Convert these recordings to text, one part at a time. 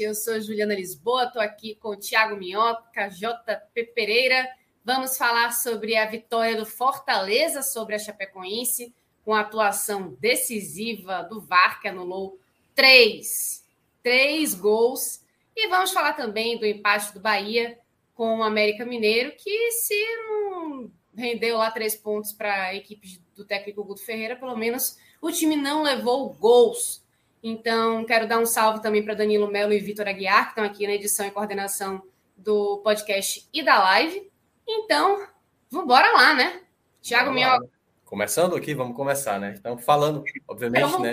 Eu sou Juliana Lisboa, estou aqui com o Thiago Minhoca, JP Pereira. Vamos falar sobre a vitória do Fortaleza sobre a Chapecoense, com a atuação decisiva do VAR, que anulou três, três gols. E vamos falar também do empate do Bahia com o América Mineiro, que se não rendeu lá três pontos para a equipe do técnico Guto Ferreira, pelo menos o time não levou gols. Então, quero dar um salve também para Danilo Melo e Vitor Aguiar, que estão aqui na edição e coordenação do podcast e da live. Então, vamos lá, né? Tiago Minhoca. Começando aqui, vamos começar, né? Então, falando, obviamente, né?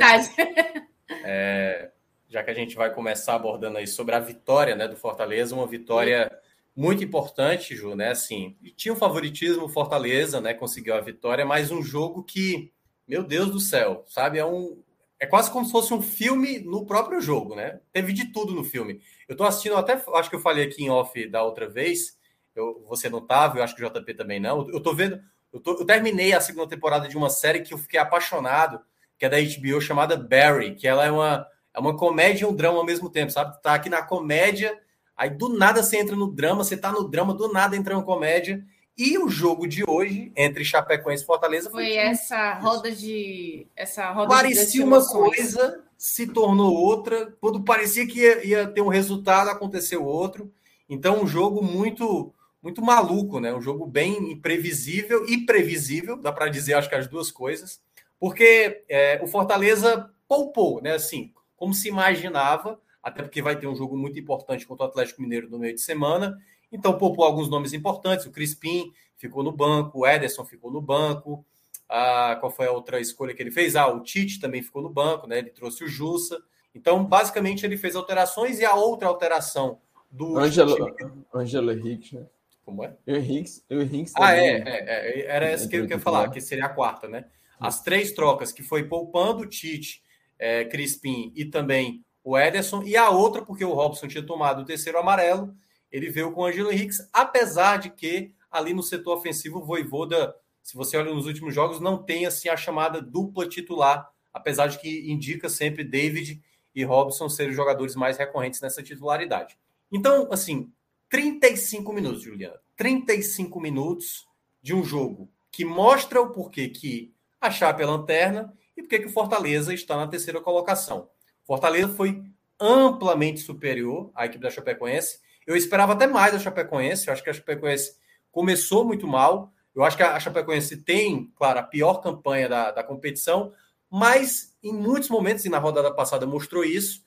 É, já que a gente vai começar abordando aí sobre a vitória né, do Fortaleza, uma vitória muito importante, Ju, né? Assim, tinha um favoritismo, o Fortaleza, né? Conseguiu a vitória, mas um jogo que meu Deus do céu, sabe? É um. É quase como se fosse um filme no próprio jogo, né? Teve de tudo no filme. Eu tô assistindo até, acho que eu falei aqui em off da outra vez. Eu, você não tava, eu acho que o JP também não. Eu tô vendo. Eu, tô, eu terminei a segunda temporada de uma série que eu fiquei apaixonado, que é da HBO, chamada Barry, que ela é uma, é uma comédia e um drama ao mesmo tempo, sabe? Tá aqui na comédia, aí do nada você entra no drama, você tá no drama, do nada entra na comédia. E o jogo de hoje, entre Chapecoense e Fortaleza, foi, foi essa roda de. Essa roda parecia uma coisa, se tornou outra. Quando parecia que ia, ia, ter um resultado, aconteceu outro. Então, um jogo muito muito maluco, né? Um jogo bem imprevisível e previsível, dá para dizer, acho que as duas coisas, porque é, o Fortaleza poupou, né? Assim, como se imaginava, até porque vai ter um jogo muito importante contra o Atlético Mineiro no meio de semana, então, poupou alguns nomes importantes. O Crispim ficou no banco, o Ederson ficou no banco. Ah, qual foi a outra escolha que ele fez? Ah, o Tite também ficou no banco, né? Ele trouxe o Jussa. Então, basicamente, ele fez alterações e a outra alteração do. Angelo, Angelo Henrique, né? Como é? O Henrique, o Henrique Ah, é, é, é, Era essa que eu queria falar, que seria a quarta, né? As três trocas que foi poupando o Tite, é, Crispim e também o Ederson, e a outra, porque o Robson tinha tomado o terceiro amarelo ele veio com o Angelo Henrique, apesar de que ali no setor ofensivo o Voivoda, se você olha nos últimos jogos, não tem assim a chamada dupla titular, apesar de que indica sempre David e Robson serem os jogadores mais recorrentes nessa titularidade. Então, assim, 35 minutos, Juliana. 35 minutos de um jogo que mostra o porquê que a Chape é lanterna e porquê que o Fortaleza está na terceira colocação. Fortaleza foi amplamente superior à equipe da Chapecoense eu esperava até mais a Chapecoense. Eu acho que a Chapecoense começou muito mal. Eu acho que a Chapecoense tem, claro, a pior campanha da, da competição, mas em muitos momentos, e na rodada passada mostrou isso,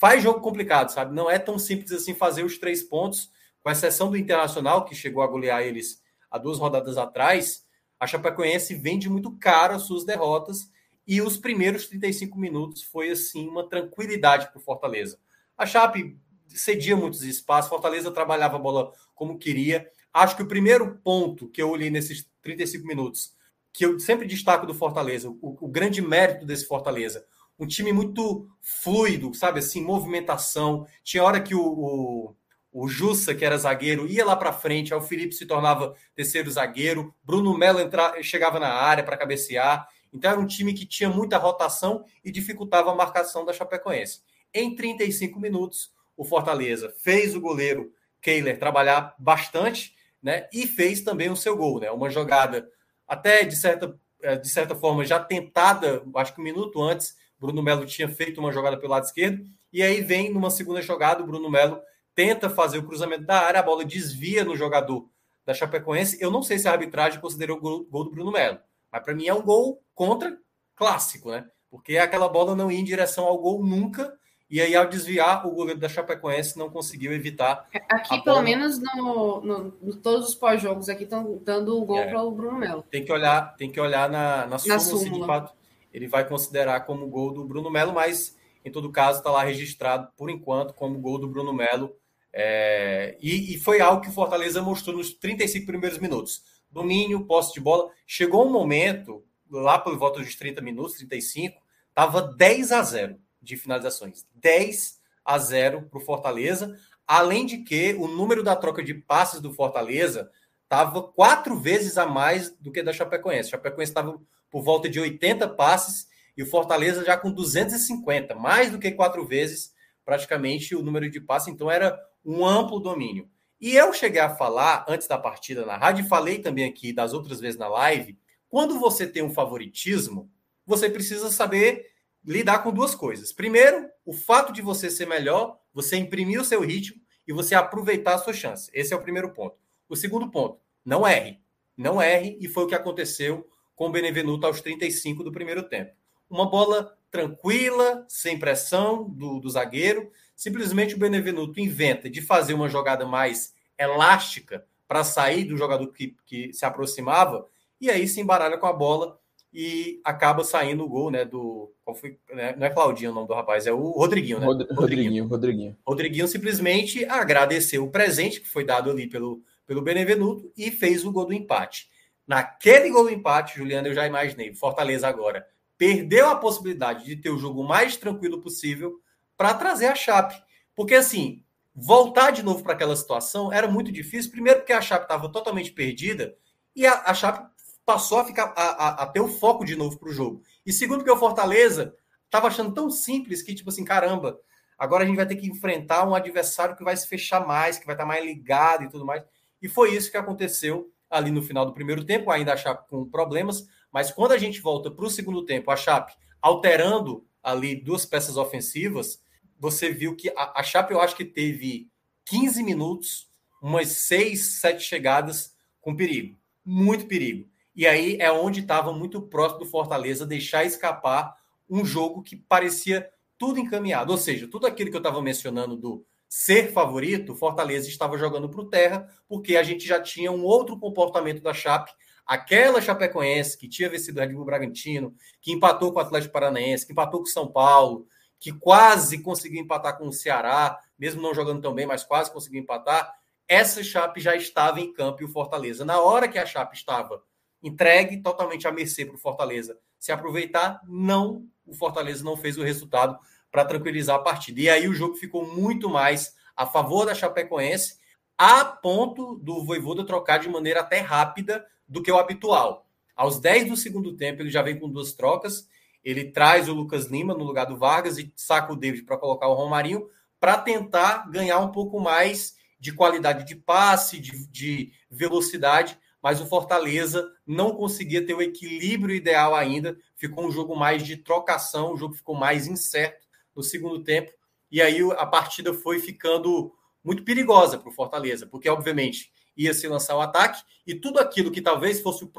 faz jogo complicado, sabe? Não é tão simples assim fazer os três pontos, com exceção do Internacional, que chegou a golear eles há duas rodadas atrás. A Chapecoense vende muito caro as suas derrotas e os primeiros 35 minutos foi assim uma tranquilidade para o Fortaleza. A Chape cedia muitos espaços, Fortaleza trabalhava a bola como queria. Acho que o primeiro ponto que eu olhei nesses 35 minutos, que eu sempre destaco do Fortaleza, o, o grande mérito desse Fortaleza, um time muito fluido, sabe assim, movimentação. Tinha hora que o, o, o Jussa, que era zagueiro, ia lá para frente, aí o Felipe se tornava terceiro zagueiro, Bruno Melo entra, chegava na área para cabecear. Então era um time que tinha muita rotação e dificultava a marcação da Chapecoense. Em 35 minutos, o Fortaleza fez o goleiro Kehler trabalhar bastante, né? E fez também o seu gol, né? Uma jogada até de certa, é, de certa forma já tentada, acho que um minuto antes, Bruno Melo tinha feito uma jogada pelo lado esquerdo, e aí vem numa segunda jogada, o Bruno Melo tenta fazer o cruzamento da área, a bola desvia no jogador da Chapecoense. Eu não sei se a arbitragem considerou o gol, gol do Bruno Melo, mas para mim é um gol contra clássico, né? Porque aquela bola não ia em direção ao gol nunca. E aí, ao desviar, o goleiro da Chapecoense não conseguiu evitar. Aqui, pelo menos, no, no, no, todos os pós-jogos aqui estão dando o gol é. para o Bruno Melo. Tem que olhar, tem que olhar na, na súmula, na súmula. Se de fato ele vai considerar como gol do Bruno Melo, mas em todo caso está lá registrado por enquanto como gol do Bruno Melo. É, e, e, foi algo que o Fortaleza mostrou nos 35 primeiros minutos. Domínio, posse de bola. Chegou um momento, lá por volta dos 30 minutos, 35, estava 10 a 0 de finalizações. 10 a 0 para o Fortaleza. Além de que o número da troca de passes do Fortaleza estava quatro vezes a mais do que da Chapecoense. A Chapecoense estava por volta de 80 passes e o Fortaleza já com 250, mais do que quatro vezes praticamente o número de passes. Então era um amplo domínio. E eu cheguei a falar antes da partida na rádio, falei também aqui das outras vezes na live, quando você tem um favoritismo, você precisa saber lidar com duas coisas. Primeiro, o fato de você ser melhor, você imprimir o seu ritmo e você aproveitar a sua chance. Esse é o primeiro ponto. O segundo ponto, não erre. Não erre, e foi o que aconteceu com o Benevenuto aos 35 do primeiro tempo. Uma bola tranquila, sem pressão do, do zagueiro. Simplesmente o Benevenuto inventa de fazer uma jogada mais elástica para sair do jogador que, que se aproximava, e aí se embaralha com a bola e acaba saindo o gol, né? Do. Foi, né, não é Claudinho o nome do rapaz, é o Rodriguinho, né? Rodriguinho, Rodriguinho. Rodriguinho, Rodriguinho simplesmente agradeceu o presente que foi dado ali pelo, pelo Benevenuto e fez o gol do empate. Naquele gol do empate, Juliano, eu já imaginei, Fortaleza agora perdeu a possibilidade de ter o jogo mais tranquilo possível para trazer a Chape. Porque assim, voltar de novo para aquela situação era muito difícil, primeiro porque a Chape estava totalmente perdida e a, a Chape passou a ficar a, a, a ter o foco de novo para o jogo. E segundo que o Fortaleza estava achando tão simples que tipo assim, caramba, agora a gente vai ter que enfrentar um adversário que vai se fechar mais, que vai estar mais ligado e tudo mais. E foi isso que aconteceu ali no final do primeiro tempo, ainda a Chape com problemas, mas quando a gente volta para o segundo tempo, a Chape alterando ali duas peças ofensivas, você viu que a, a Chape eu acho que teve 15 minutos, umas 6, 7 chegadas com perigo, muito perigo. E aí é onde estava muito próximo do Fortaleza deixar escapar um jogo que parecia tudo encaminhado. Ou seja, tudo aquilo que eu estava mencionando do ser favorito, Fortaleza estava jogando para o terra, porque a gente já tinha um outro comportamento da Chape, aquela Chapecoense que tinha vencido o Red Bull Bragantino, que empatou com o Atlético Paranaense, que empatou com o São Paulo, que quase conseguiu empatar com o Ceará, mesmo não jogando tão bem, mas quase conseguiu empatar. Essa Chape já estava em campo e o Fortaleza, na hora que a Chape estava entregue totalmente à mercê para o Fortaleza se aproveitar, não, o Fortaleza não fez o resultado para tranquilizar a partida. E aí o jogo ficou muito mais a favor da Chapecoense, a ponto do Voivoda trocar de maneira até rápida do que o habitual. Aos 10 do segundo tempo, ele já vem com duas trocas. Ele traz o Lucas Lima no lugar do Vargas e saca o David para colocar o Romarinho para tentar ganhar um pouco mais de qualidade de passe, de, de velocidade mas o Fortaleza não conseguia ter o equilíbrio ideal ainda. Ficou um jogo mais de trocação, o jogo ficou mais incerto no segundo tempo. E aí a partida foi ficando muito perigosa para o Fortaleza, porque obviamente ia se lançar o ataque e tudo aquilo que talvez fosse o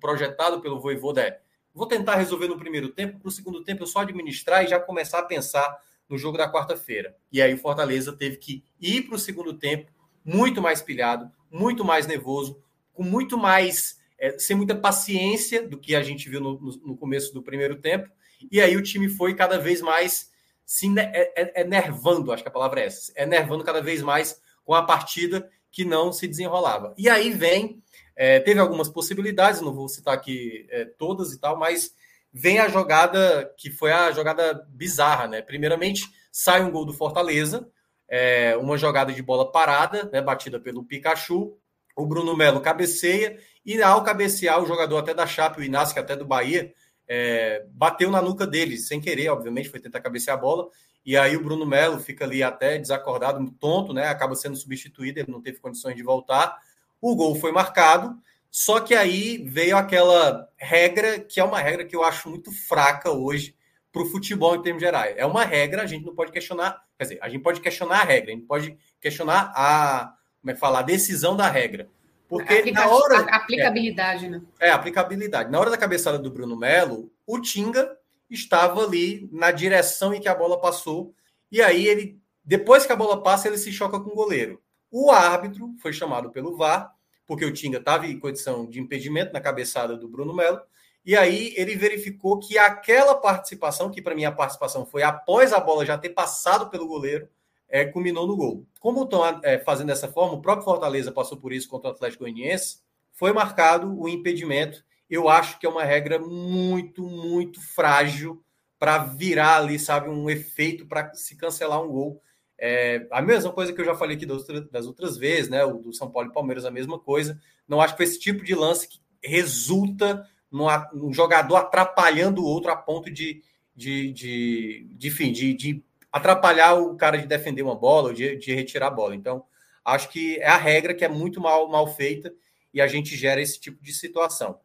projetado pelo Voivoda é vou tentar resolver no primeiro tempo, para o segundo tempo eu só administrar e já começar a pensar no jogo da quarta-feira. E aí o Fortaleza teve que ir para o segundo tempo muito mais pilhado, muito mais nervoso, com muito mais, é, sem muita paciência do que a gente viu no, no, começo do primeiro tempo. E aí o time foi cada vez mais se é, é, enervando, acho que a palavra é essa, enervando cada vez mais com a partida que não se desenrolava. E aí vem, é, teve algumas possibilidades, não vou citar aqui é, todas e tal, mas vem a jogada que foi a jogada bizarra, né? Primeiramente, sai um gol do Fortaleza, é, uma jogada de bola parada, né, batida pelo Pikachu, o Bruno Melo cabeceia e ao cabecear o jogador até da Chape, o Inácio, que até do Bahia, é, bateu na nuca dele, sem querer, obviamente, foi tentar cabecear a bola. E aí o Bruno Melo fica ali até desacordado, tonto, né? Acaba sendo substituído, ele não teve condições de voltar. O gol foi marcado, só que aí veio aquela regra, que é uma regra que eu acho muito fraca hoje para o futebol em termos gerais. É uma regra, a gente não pode questionar, quer dizer, a gente pode questionar a regra, a gente pode questionar a, como é que fala, a decisão da regra. Porque Aplica na hora. Aplicabilidade, é, né? É, aplicabilidade. Na hora da cabeçada do Bruno Melo, o Tinga estava ali na direção em que a bola passou. E aí ele, depois que a bola passa, ele se choca com o goleiro. O árbitro foi chamado pelo VAR, porque o Tinga estava em condição de impedimento na cabeçada do Bruno Melo. E aí ele verificou que aquela participação, que para mim a participação foi após a bola já ter passado pelo goleiro, é, culminou no gol. Como estão é, fazendo dessa forma, o próprio Fortaleza passou por isso contra o Atlético Goianiense, foi marcado o impedimento. Eu acho que é uma regra muito, muito frágil para virar ali, sabe, um efeito para se cancelar um gol. É, a mesma coisa que eu já falei aqui das outras vezes, né? O do São Paulo e Palmeiras, a mesma coisa. Não acho que esse tipo de lance que resulta num, jogador atrapalhando o outro a ponto de, de, de, de, de, de atrapalhar o cara de defender uma bola ou de, de retirar a bola. Então, acho que é a regra que é muito mal, mal feita e a gente gera esse tipo de situação.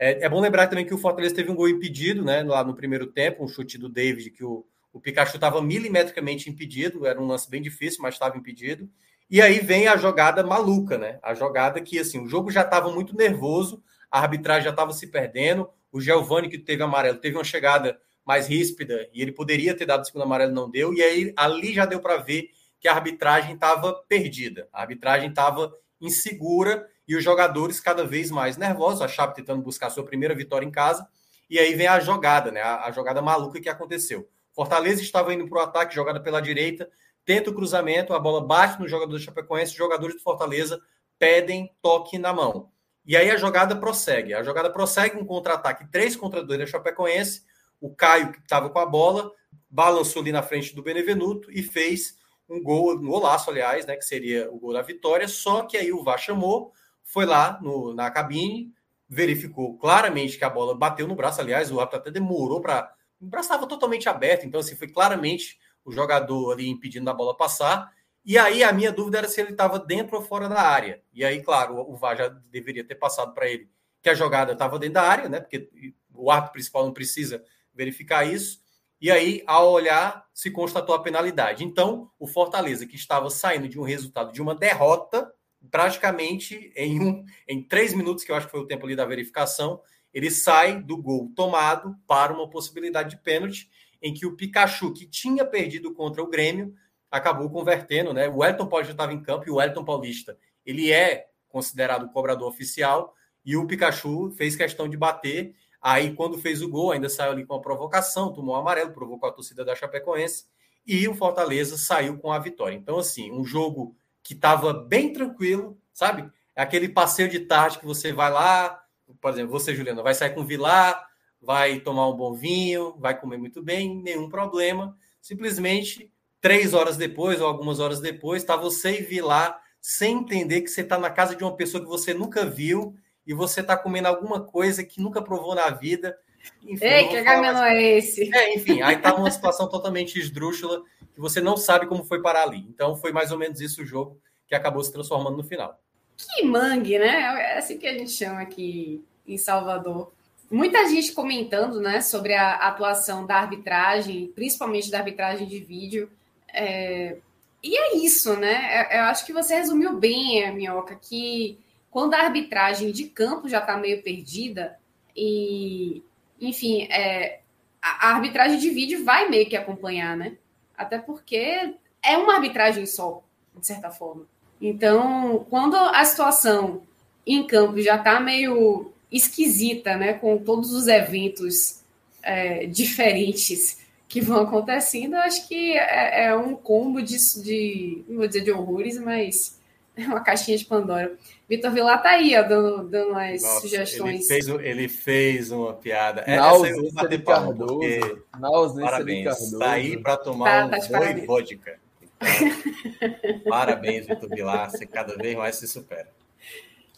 É, é bom lembrar também que o Fortaleza teve um gol impedido, né? Lá no primeiro tempo, um chute do David, que o, o Pikachu estava milimetricamente impedido, era um lance bem difícil, mas estava impedido. E aí vem a jogada maluca, né? A jogada que, assim, o jogo já estava muito nervoso, a arbitragem já estava se perdendo, o Giovani, que teve amarelo, teve uma chegada mais ríspida e ele poderia ter dado o segundo amarelo, não deu. E aí ali já deu para ver que a arbitragem estava perdida, a arbitragem estava insegura e os jogadores cada vez mais nervosos. A Chape tentando buscar sua primeira vitória em casa. E aí vem a jogada, né? A, a jogada maluca que aconteceu. Fortaleza estava indo para o ataque, jogada pela direita, tenta o cruzamento, a bola bate no jogador do Chapecoense, os jogadores do Fortaleza pedem toque na mão. E aí a jogada prossegue. A jogada prossegue um contra-ataque 3 contra 2 da Chapecoense o Caio, que estava com a bola, balançou ali na frente do Benevenuto e fez um gol, um golaço, aliás, né, que seria o gol da vitória. Só que aí o VAR chamou, foi lá no, na cabine, verificou claramente que a bola bateu no braço. Aliás, o árbitro até demorou para. O braço estava totalmente aberto, então assim, foi claramente o jogador ali impedindo a bola passar. E aí a minha dúvida era se ele estava dentro ou fora da área. E aí, claro, o VAR já deveria ter passado para ele que a jogada estava dentro da área, né? Porque o árbitro principal não precisa verificar isso. E aí, ao olhar, se constatou a penalidade. Então, o Fortaleza, que estava saindo de um resultado de uma derrota, praticamente em, um, em três minutos, que eu acho que foi o tempo ali da verificação, ele sai do gol tomado para uma possibilidade de pênalti, em que o Pikachu, que tinha perdido contra o Grêmio, acabou convertendo, né? O Elton Paulista estava em campo e o Elton Paulista, ele é considerado cobrador oficial, e o Pikachu fez questão de bater Aí, quando fez o gol, ainda saiu ali com a provocação, tomou um amarelo, provocou a torcida da Chapecoense e o Fortaleza saiu com a vitória. Então, assim, um jogo que estava bem tranquilo, sabe? É aquele passeio de tarde que você vai lá, por exemplo, você, Juliana, vai sair com o Vilar, vai tomar um bom vinho, vai comer muito bem, nenhum problema. Simplesmente, três horas depois ou algumas horas depois, está você e Vilar sem entender que você está na casa de uma pessoa que você nunca viu e você está comendo alguma coisa que nunca provou na vida. Enfim, Ei, que caminho é esse? É, enfim, aí tá numa situação totalmente esdrúxula que você não sabe como foi parar ali. Então foi mais ou menos isso o jogo que acabou se transformando no final. Que mangue, né? É assim que a gente chama aqui em Salvador. Muita gente comentando né, sobre a atuação da arbitragem, principalmente da arbitragem de vídeo. É... E é isso, né? Eu acho que você resumiu bem, Minhoca, que quando a arbitragem de campo já está meio perdida, e, enfim, é, a, a arbitragem de vídeo vai meio que acompanhar, né? Até porque é uma arbitragem só, de certa forma. Então, quando a situação em campo já está meio esquisita, né, com todos os eventos é, diferentes que vão acontecendo, acho que é, é um combo de, de, não vou dizer de horrores, mas uma caixinha de Pandora. Vitor Vilar tá aí, ó, dando, dando as Nossa, sugestões. Ele fez, ele fez uma piada. Na Essa ausência de Cardoso. Porque... Na ausência parabéns. de Cardoso. Tá aí para tomar tá, um tá boi vodka. Então, parabéns, Vitor Vilar. Você cada vez mais se supera.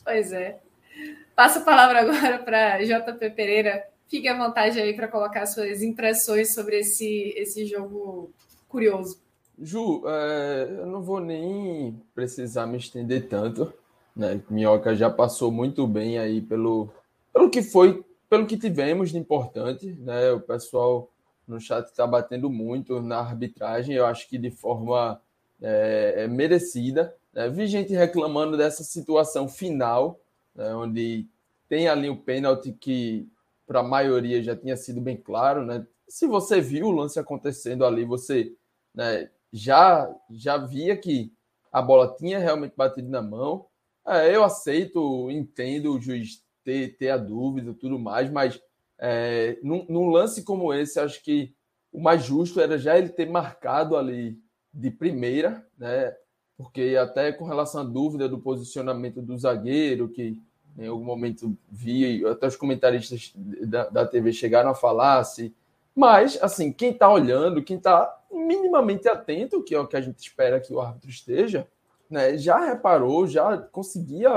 Pois é. Passo a palavra agora para JP Pereira. Fique à vontade aí para colocar suas impressões sobre esse, esse jogo curioso. Ju, é, eu não vou nem precisar me estender tanto, né? Minhoca já passou muito bem aí pelo, pelo que foi, pelo que tivemos de importante, né? O pessoal no chat está batendo muito na arbitragem, eu acho que de forma é, merecida, Né? Vi gente reclamando dessa situação final, né? onde tem ali o pênalti que para a maioria já tinha sido bem claro, né? Se você viu o lance acontecendo ali, você né, já já via que a bola tinha realmente batido na mão. É, eu aceito, entendo o juiz ter, ter a dúvida tudo mais, mas é, num, num, lance como esse, acho que o mais justo era já ele ter marcado ali de primeira, né? Porque até com relação à dúvida do posicionamento do zagueiro, que em algum momento vi, até os comentaristas da, da TV chegaram a falar. Mas, assim, quem está olhando, quem está minimamente atento, que é o que a gente espera que o árbitro esteja, né, já reparou, já conseguia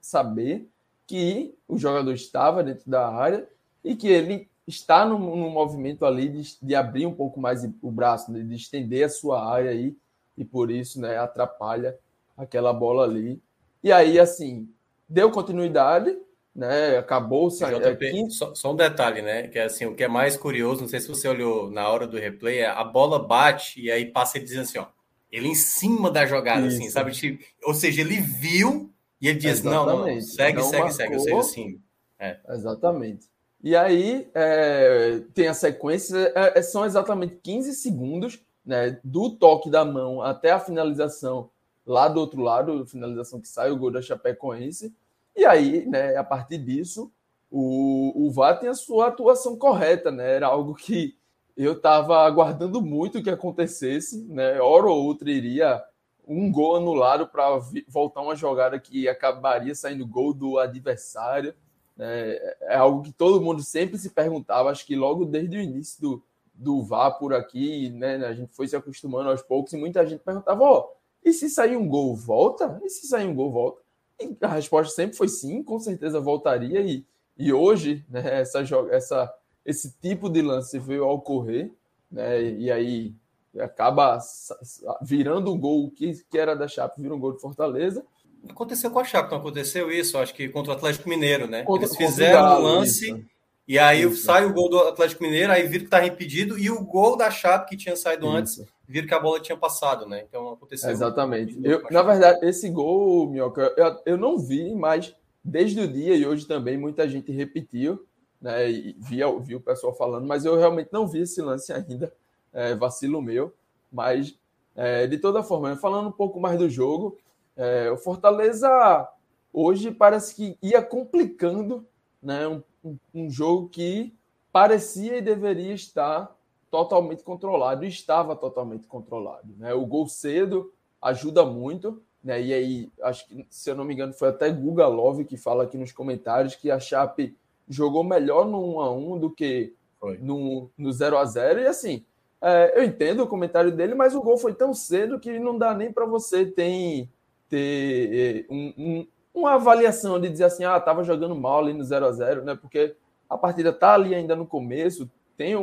saber que o jogador estava dentro da área e que ele está no, no movimento ali de, de, abrir um pouco mais o braço, né, de estender a sua área aí, e por isso né, atrapalha aquela bola ali. E aí, assim, deu continuidade, né? Acabou saindo. É, só, só, um detalhe, né? Que é assim, o que é mais curioso, não sei se você olhou na hora do replay, é a bola bate e aí passa ele dizendo assim, ó. Ele em cima da jogada, assim, Isso. assim, sabe? Ou seja, ele viu e ele diz: não, não, não, segue, não segue, marcou. segue. Ou seja, assim. É. Exatamente. E aí é, tem a sequência, é, é são exatamente 15 segundos né, do toque da mão até a finalização lá do outro lado, finalização que sai, o gol da Chapecoense. E aí, né, a partir disso, o, o VAR tem a sua atuação correta, né? Era algo que eu estava aguardando muito que acontecesse, né? Hora ou outra iria um gol anulado para voltar uma jogada que acabaria saindo gol do adversário. Né? É algo que todo mundo sempre se perguntava, acho que logo desde o início do, do VAR por aqui, né? A gente foi se acostumando aos poucos e muita gente perguntava: ó, oh, e se sair um gol, volta? E se sair um gol, volta? A resposta sempre foi sim, com certeza voltaria. E, e hoje, né, essa, essa, esse tipo de lance veio a ocorrer, né, e aí acaba virando um gol que, que era da Chape, vira um gol de Fortaleza. Aconteceu com a Chape, não aconteceu isso? Acho que contra o Atlético Mineiro, né? Contra, Eles fizeram o lance. Isso. E aí Isso. sai o gol do Atlético Mineiro, aí viram que estava impedido, e o gol da Chape que tinha saído Isso. antes, viram que a bola tinha passado, né? Então aconteceu. Exatamente. Eu, na verdade, esse gol, Minhoca, eu, eu não vi, mas desde o dia e hoje também muita gente repetiu, né? E via, vi o pessoal falando, mas eu realmente não vi esse lance ainda. É, vacilo meu. Mas, é, de toda forma, falando um pouco mais do jogo, é, o Fortaleza hoje parece que ia complicando né, um um, jogo que parecia e deveria estar totalmente controlado, estava totalmente controlado. Né? O gol cedo ajuda muito, né? E aí, acho que, se eu não me engano, foi até Guga Love que fala aqui nos comentários que a Chape jogou melhor no 1 a 1 do que no, no 0 a 0 E assim, é, eu entendo o comentário dele, mas o gol foi tão cedo que não dá nem para você ter, ter é, um, um, uma avaliação de dizer assim, ah, estava jogando mal ali no 0 a 0 né? Porque a partida tá ali ainda no começo, tem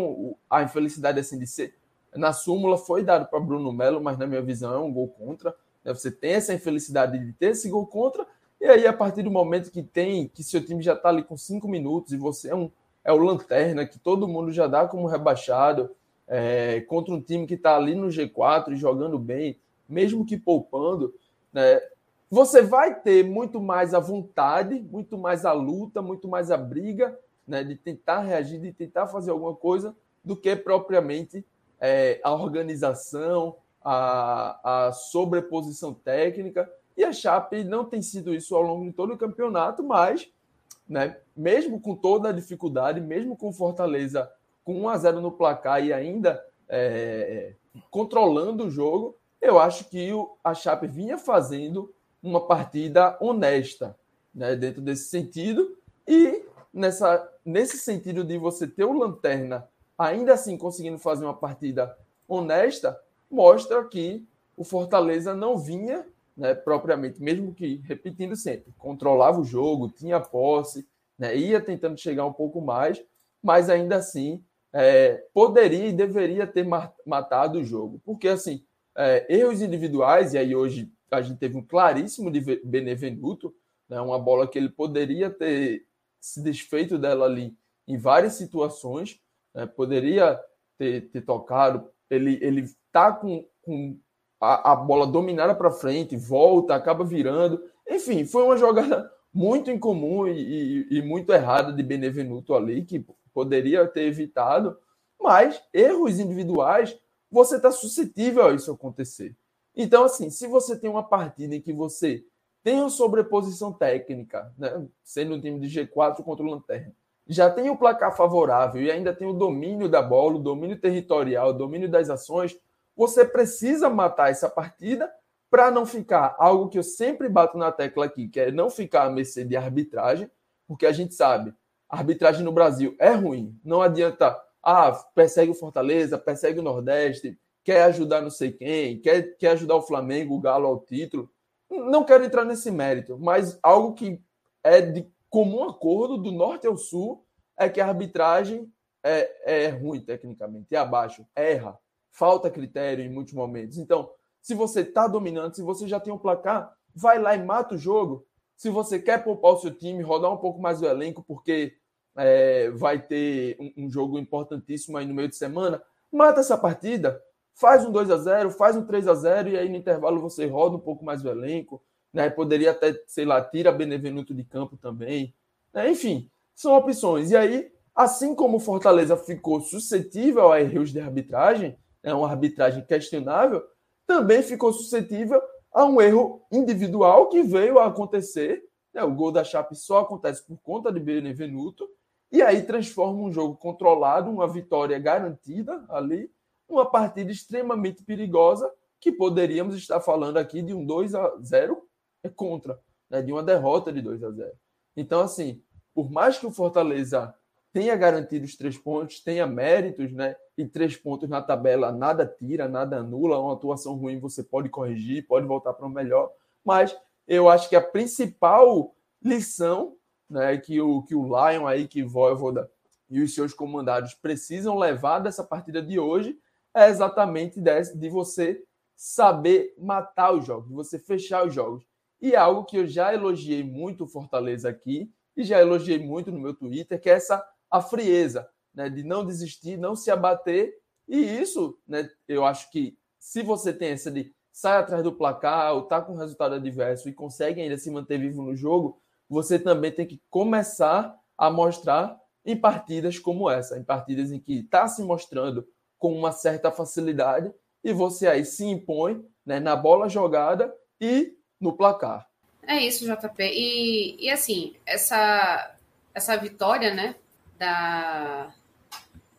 a infelicidade assim de ser. Na súmula foi dado para Bruno Melo, mas na minha visão é um gol contra. Né? Você tem essa infelicidade de ter esse gol contra, e aí a partir do momento que tem, que seu time já está ali com cinco minutos e você é um é o lanterna que todo mundo já dá como rebaixado é, contra um time que está ali no G4 e jogando bem, mesmo que poupando, né? você vai ter muito mais a vontade, muito mais a luta, muito mais a briga, né, de tentar reagir, de tentar fazer alguma coisa, do que propriamente é, a organização, a, a sobreposição técnica. E a Chape não tem sido isso ao longo de todo o campeonato, mas, né, mesmo com toda a dificuldade, mesmo com Fortaleza com 1 a 0 no placar e ainda é, controlando o jogo, eu acho que a Chape vinha fazendo uma partida honesta, né, dentro desse sentido. E nessa, nesse sentido de você ter o Lanterna ainda assim conseguindo fazer uma partida honesta, mostra que o Fortaleza não vinha né, propriamente, mesmo que, repetindo sempre, controlava o jogo, tinha posse, né, ia tentando chegar um pouco mais, mas ainda assim é, poderia e deveria ter matado o jogo. Porque, assim, é, erros individuais, e aí hoje a gente teve um claríssimo de Benevenuto, né, uma bola que ele poderia ter se desfeito dela ali em várias situações, né, poderia ter, ter, tocado. Ele ele está com, com a, a bola dominada para frente, volta, acaba virando. Enfim, foi uma jogada muito incomum e, e, e muito errada de Benevenuto ali, que poderia ter evitado, mas erros individuais, você está suscetível a isso acontecer. Então, assim, se você tem uma partida em que você tem uma sobreposição técnica, né, sendo um time de G4 contra o Lanterna, já tem o placar favorável e ainda tem o domínio da bola, o domínio territorial, o domínio das ações, você precisa matar essa partida para não ficar algo que eu sempre bato na tecla aqui, que é não ficar à mercê de arbitragem, porque a gente sabe, arbitragem no Brasil é ruim. Não adianta, ah, persegue o Fortaleza, persegue o Nordeste, quer ajudar não sei quem, quer, quer ajudar o Flamengo, o Galo ao título. Não quero entrar nesse mérito, mas algo que é de comum acordo do norte ao sul é que a arbitragem é, é ruim tecnicamente, é abaixo, erra, falta critério em muitos momentos. Então, se você está dominando, se você já tem um placar, vai lá e mata o jogo. Se você quer poupar o seu time, rodar um pouco mais o elenco, porque é, vai ter um, um, jogo importantíssimo aí no meio de semana, mata essa partida, faz um 2 a 0 faz um 3 a 0 e aí no intervalo você roda um pouco mais o elenco né? Poderia até, sei lá, tira Benevenuto de campo também. Né? Enfim, são opções. E aí, assim como o Fortaleza ficou suscetível a erros de arbitragem, é uma arbitragem questionável, também ficou suscetível a um erro individual que veio a acontecer. Né? O gol da Chape só acontece por conta de Benevenuto, e aí transforma um jogo controlado, uma vitória garantida ali, uma partida extremamente perigosa, que poderíamos estar falando aqui de um 2 a 0 é contra, né, de uma derrota de 2 a 0. Então, assim, por mais que o Fortaleza tenha garantido os três pontos, tenha méritos, né? E três pontos na tabela nada tira, nada anula. Uma atuação ruim você pode corrigir, pode voltar para o melhor. Mas eu acho que a principal lição né, que, o, que o Lion aí, que Voivoda e os seus comandados precisam levar dessa partida de hoje é exatamente de, de você saber matar os jogos, de você fechar os jogos. E é algo que eu já elogiei muito o Fortaleza aqui e já elogiei muito no meu Twitter, que é essa a frieza, né, de não desistir, não se abater. E isso, né, eu acho que se você tem essa de sai atrás do placar, ou tá com resultado adverso e consegue ainda se manter vivo no jogo, você também tem que começar a mostrar em partidas como essa, em partidas em que está se mostrando com uma certa facilidade e você aí se impõe né, na bola jogada e no placar. É isso, JP. E, e assim, essa, essa vitória, né, da,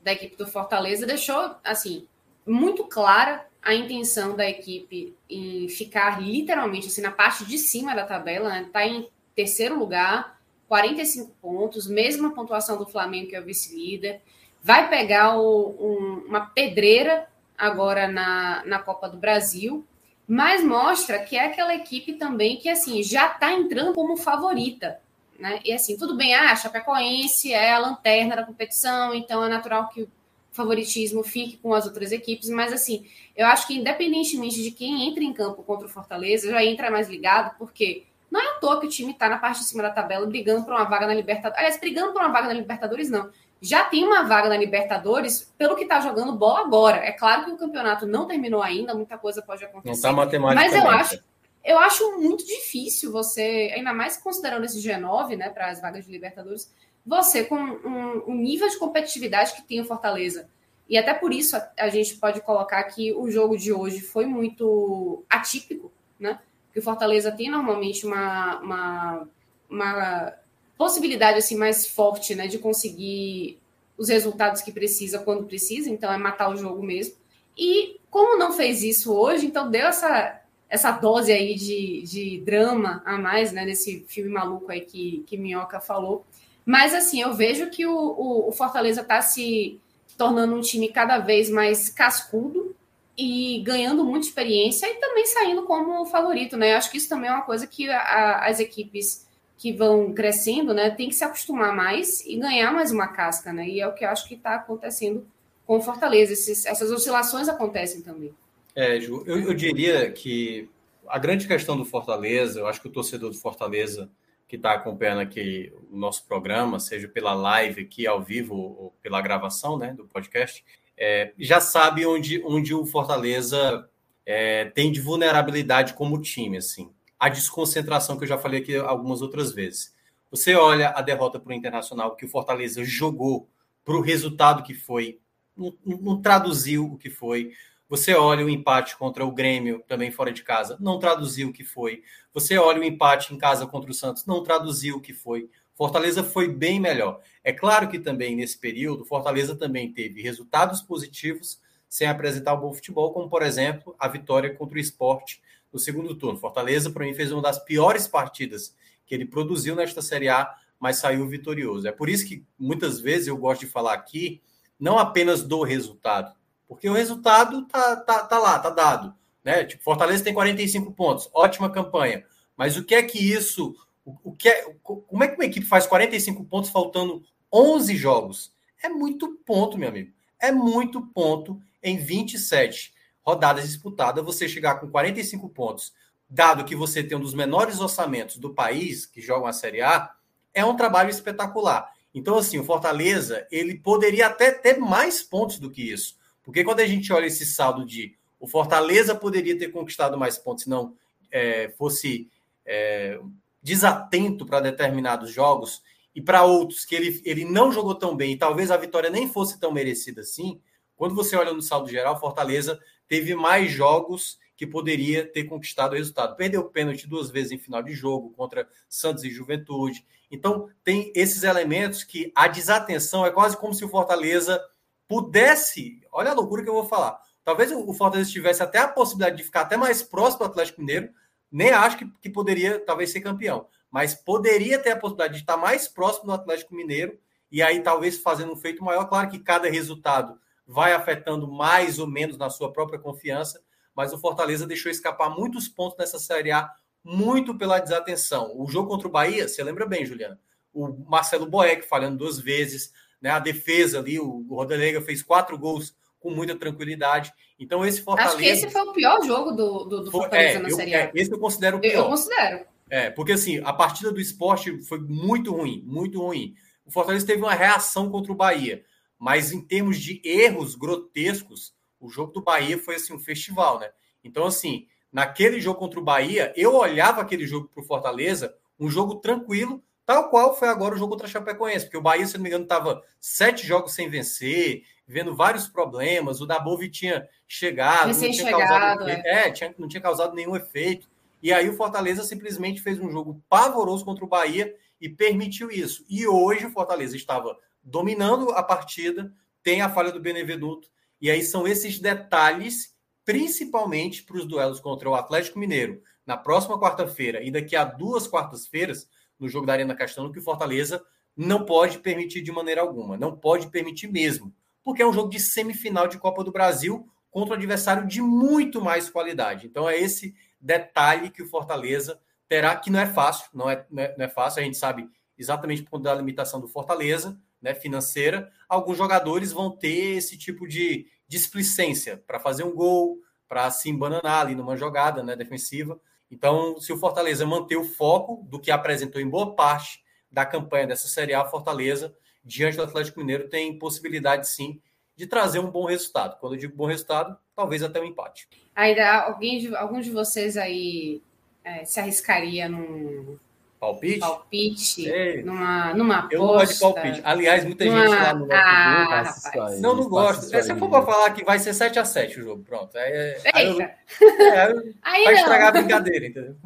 da equipe do Fortaleza deixou, assim, muito clara a intenção da equipe em ficar literalmente assim, na parte de cima da tabela, né? Tá em terceiro lugar, 45 pontos, mesma pontuação do Flamengo, que é o vice-líder. Vai pegar o, um, uma pedreira agora na, na Copa do Brasil, mas mostra que é aquela equipe também que assim já está entrando como favorita. Né? E assim, tudo bem, ah, a Chapecoense é a lanterna da competição, então é natural que o favoritismo fique com as outras equipes, mas assim, eu acho que independentemente de quem entra em campo contra o Fortaleza, já entra mais ligado, porque não é à toa que o time está na parte de cima da tabela brigando por uma vaga na Libertadores. Aliás, brigando por uma vaga na Libertadores, não já tem uma vaga na Libertadores pelo que está jogando bola agora. É claro que o campeonato não terminou ainda, muita coisa pode acontecer. Não está matematicamente. Mas eu acho, eu acho muito difícil você, ainda mais considerando esse G9, né, para as vagas de Libertadores, você com um, um, nível de competitividade que tem o Fortaleza. E até por isso a, a, gente pode colocar que o jogo de hoje foi muito atípico, né? Que o Fortaleza tem normalmente uma, uma, uma possibilidade assim mais forte, né, de conseguir os resultados que precisa quando precisa, então é matar o jogo mesmo. E como não fez isso hoje, então deu essa essa dose aí de, de drama a mais, né, nesse filme maluco aí que, que Minhoca falou. Mas, assim, eu vejo que o, o, o Fortaleza está se tornando um time cada vez mais cascudo e ganhando muita experiência e também saindo como favorito, né? Eu acho que isso também é uma coisa que a, as equipes que vão crescendo, né, tem que se acostumar mais e ganhar mais uma casca, né? E é o que eu acho que está acontecendo com Fortaleza. Esses, essas oscilações acontecem também. É, Ju, eu, eu, diria que a grande questão do Fortaleza, eu acho que o torcedor do Fortaleza que está acompanhando aqui o nosso programa, seja pela live aqui ao vivo ou pela gravação, né, do podcast, é, já sabe onde, onde o Fortaleza é, tem de vulnerabilidade como time, assim. A desconcentração que eu já falei aqui algumas outras vezes. Você olha a derrota para o Internacional que o Fortaleza jogou para o resultado que foi, não, não traduziu o que foi. Você olha o empate contra o Grêmio, também fora de casa, não traduziu o que foi. Você olha o empate em casa contra o Santos, não traduziu o que foi. Fortaleza foi bem melhor. É claro que também nesse período, Fortaleza também teve resultados positivos sem apresentar um bom futebol, como por exemplo a vitória contra o esporte no segundo turno. Fortaleza, para mim, fez uma das piores partidas que ele produziu nesta Série A, mas saiu vitorioso. É por isso que muitas vezes eu gosto de falar aqui, não apenas do resultado, porque o resultado tá, tá, tá lá, tá dado. Né? Tipo, Fortaleza tem 45 pontos, ótima campanha. Mas o que é que isso o, que é, como é que uma equipe faz 45 pontos faltando 11 jogos? É muito ponto, meu amigo. É muito ponto em 27 rodadas disputadas. Você chegar com 45 pontos, dado que você tem um dos menores orçamentos do país que jogam a Série A, é um trabalho espetacular. Então, assim, o Fortaleza, ele poderia até ter mais pontos do que isso. Porque quando a gente olha esse saldo de o Fortaleza poderia ter conquistado mais pontos se não é, fosse é, desatento para determinados jogos e para outros que ele, ele não jogou tão bem e talvez a vitória nem fosse tão merecida assim, quando você olha no saldo geral, Fortaleza teve mais jogos que poderia ter conquistado o resultado. Perdeu o pênalti duas vezes em final de jogo contra Santos e Juventude. Então, tem esses elementos que a desatenção é quase como se o Fortaleza pudesse. Olha a loucura que eu vou falar. Talvez o Fortaleza tivesse até a possibilidade de ficar até mais próximo do Atlético Mineiro, nem acho que, que poderia talvez ser campeão, mas poderia ter a possibilidade de estar mais próximo do Atlético Mineiro e aí talvez fazendo um feito maior. Claro que cada resultado vai afetando mais ou menos na sua própria confiança, mas o Fortaleza deixou escapar muitos pontos nessa Série A, muito pela desatenção. O jogo contra o Bahia, você lembra bem, Juliana? O Marcelo Boeck falhando duas vezes, né? A defesa ali, o Rodelega fez quatro gols com muita tranquilidade. Então, esse Fortaleza. Acho que esse foi o pior jogo do, do, do Fortaleza é, na eu, Série A. É, esse eu considero o pior. Eu, considero. É, porque assim, a partida do esporte foi muito ruim, muito ruim. O Fortaleza teve uma reação contra o Bahia, mas em termos de erros grotescos, o jogo do Bahia foi assim um festival, né? Então, assim, naquele jogo contra o Bahia, eu olhava aquele jogo para o Fortaleza, um jogo tranquilo, tal qual foi agora o jogo contra a Chapecoense, porque o Bahia, se não me engano, estava sete jogos sem vencer, vendo vários problemas. O Dabove tinha chegado, não tinha causado, é. É, tinha, não tinha causado nenhum efeito. E aí o Fortaleza simplesmente fez um jogo pavoroso contra o Bahia e permitiu isso. E hoje o Fortaleza estava dominando a partida, tem a falha do Benevenuto, e aí são esses detalhes, principalmente para os duelos contra o Atlético Mineiro, na próxima quarta-feira e daqui a duas quartas-feiras, no jogo da Arena Castelo, que o Fortaleza não pode permitir de maneira alguma, não pode permitir mesmo porque é um jogo de semifinal de Copa do Brasil contra um adversário de muito mais qualidade. Então é esse detalhe que o Fortaleza terá, que não é fácil, não é, não é, não é fácil, a gente sabe exatamente por conta da limitação do Fortaleza, né, financeira, alguns jogadores vão ter esse tipo de displicência para fazer um gol, para se embananar ali numa jogada né, defensiva. Então, se o Fortaleza manter o foco do que apresentou em boa parte da campanha dessa Série A, Fortaleza diante do Atlético Mineiro, tem possibilidade sim de trazer um bom resultado. Quando eu digo bom resultado, talvez até um empate. Ainda alguém, algum de vocês aí é, se arriscaria num palpite? Palpite, é. numa, numa aposta. Eu não gosto de palpite. Aliás, muita numa... gente lá no nosso ah, grupo. não, não gosto. Se você for para falar que vai ser 7x7 o jogo, pronto. Aí, aí, eu, é, aí vai estragar a brincadeira, entendeu?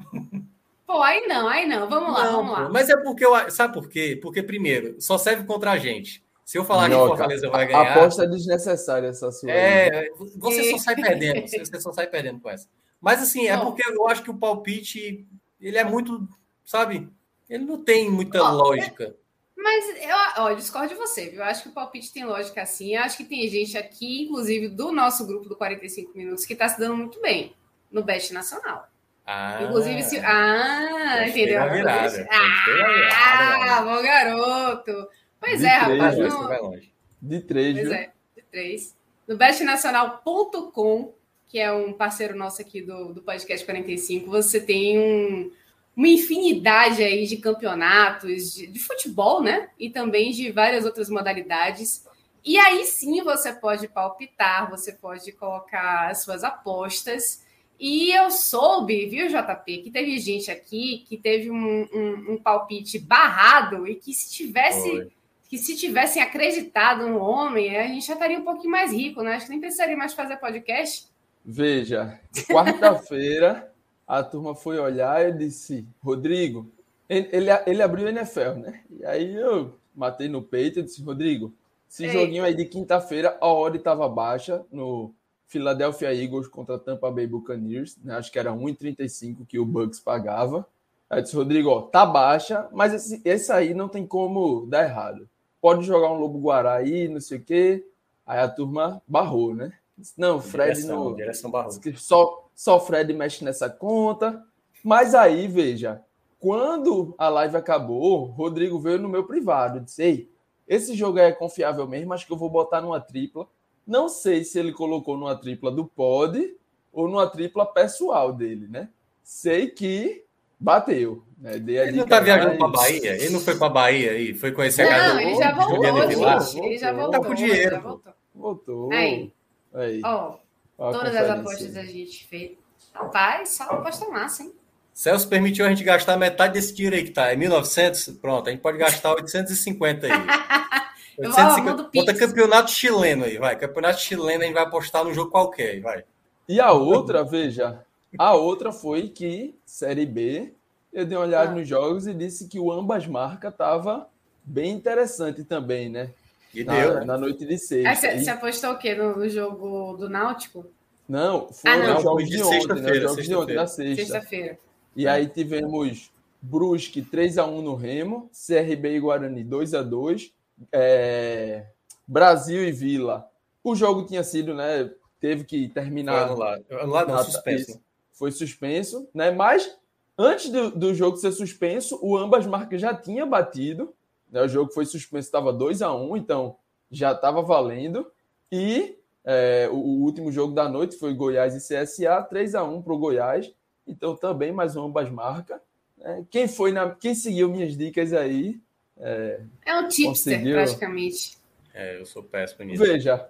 Pô, aí não, aí não. Vamos lá, não, vamos lá. Mas é porque eu. Sabe por quê? Porque, primeiro, só serve contra a gente. Se eu falar Minhoca, que Fortaleza vai ganhar. Aposta desnecessária essa sua. É, você só sai perdendo. Você só sai perdendo com essa. Mas, assim, é porque eu acho que o palpite. Ele é muito. Sabe? Ele não tem muita lógica. Mas eu ó, eu discordo de você, viu? Eu acho que o palpite tem lógica assim. Eu acho que tem gente aqui, inclusive do nosso grupo do 45 Minutos, que está se dando muito bem no Best Nacional. Ah, Inclusive, se. Ah, entendeu? Virada, ah, bom garoto. Pois de é, três, rapaz. No... De três, pois viu? é, de três. No bestnacional.com, que é um parceiro nosso aqui do, do Podcast 45, você tem um, uma infinidade aí de campeonatos de, de futebol, né? E também de várias outras modalidades. E aí sim você pode palpitar, você pode colocar as suas apostas. E eu soube, viu, JP, que teve gente aqui que teve um, um, um palpite barrado e que se tivesse que se tivessem acreditado no homem, a gente já estaria um pouquinho mais rico, né? Acho que nem precisaria mais fazer podcast. Veja, quarta-feira a turma foi olhar e disse: Rodrigo, ele, ele, ele abriu o NFL, né? E aí eu matei no peito e disse: Rodrigo, esse joguinho aí de quinta-feira, a hora estava baixa no Philadelphia Eagles contra Tampa Bay Buccaneers, né? acho que era 1,35 que o Bucks pagava. Aí disse, Rodrigo, ó, tá baixa, mas esse, esse aí não tem como dar errado. Pode jogar um Lobo Guará aí, não sei o quê. Aí a turma barrou, né? Não, Fred direção, no. Direção. Só, só Fred mexe nessa conta. Mas aí, veja, quando a live acabou, Rodrigo veio no meu privado. Disse: Ei, esse jogo é confiável mesmo, acho que eu vou botar numa tripla. Não sei se ele colocou numa tripla do pod ou numa tripla pessoal dele, né? Sei que bateu. Né? ele não tá viajando para Bahia? Ele não foi para Bahia aí? Foi conhecer não, a? Não, ele já voltou, gente. Ele já voltou. Tá com dinheiro. Já voltou. Voltou. Aí. Aí. Ó, todas as apostas a gente fez. Rapaz, só aposta massa, hein? Celso permitiu a gente gastar metade desse dinheiro aí que tá. É 1.900? Pronto, a gente pode gastar 850 aí. 850. Bota campeonato chileno aí, vai. Campeonato chileno a gente vai apostar num jogo qualquer, vai. E a outra, veja, a outra foi que Série B, eu dei uma olhada ah. nos jogos e disse que o ambas marca tava bem interessante também, né? E na, deu, né? na noite de sexta. Você apostou o quê? No, no, jogo do Náutico? Não, foi ah, não. os jogos de, ontem, né? Os jogos de ontem, da sexta. Sexta-feira. E aí tivemos Brusque 3x1 no Remo, CRB e Guarani 2x2, é, Brasil e Vila. O jogo tinha sido, né? Teve que terminar. Foi anulado. Anulado não, suspenso. Foi suspenso, né? Mas antes do, do jogo ser suspenso, o ambas marcas já tinha batido. Né? O jogo foi suspenso, estava 2 a 1 então já estava valendo. E é, o, o, último jogo da noite foi Goiás e CSA, 3 a 1 para o Goiás. Então também mais um ambas marcas. Né? Quem foi na, quem seguiu minhas dicas aí é, é um tipster, conseguiu... praticamente. É, eu sou péssimo nisso. Veja,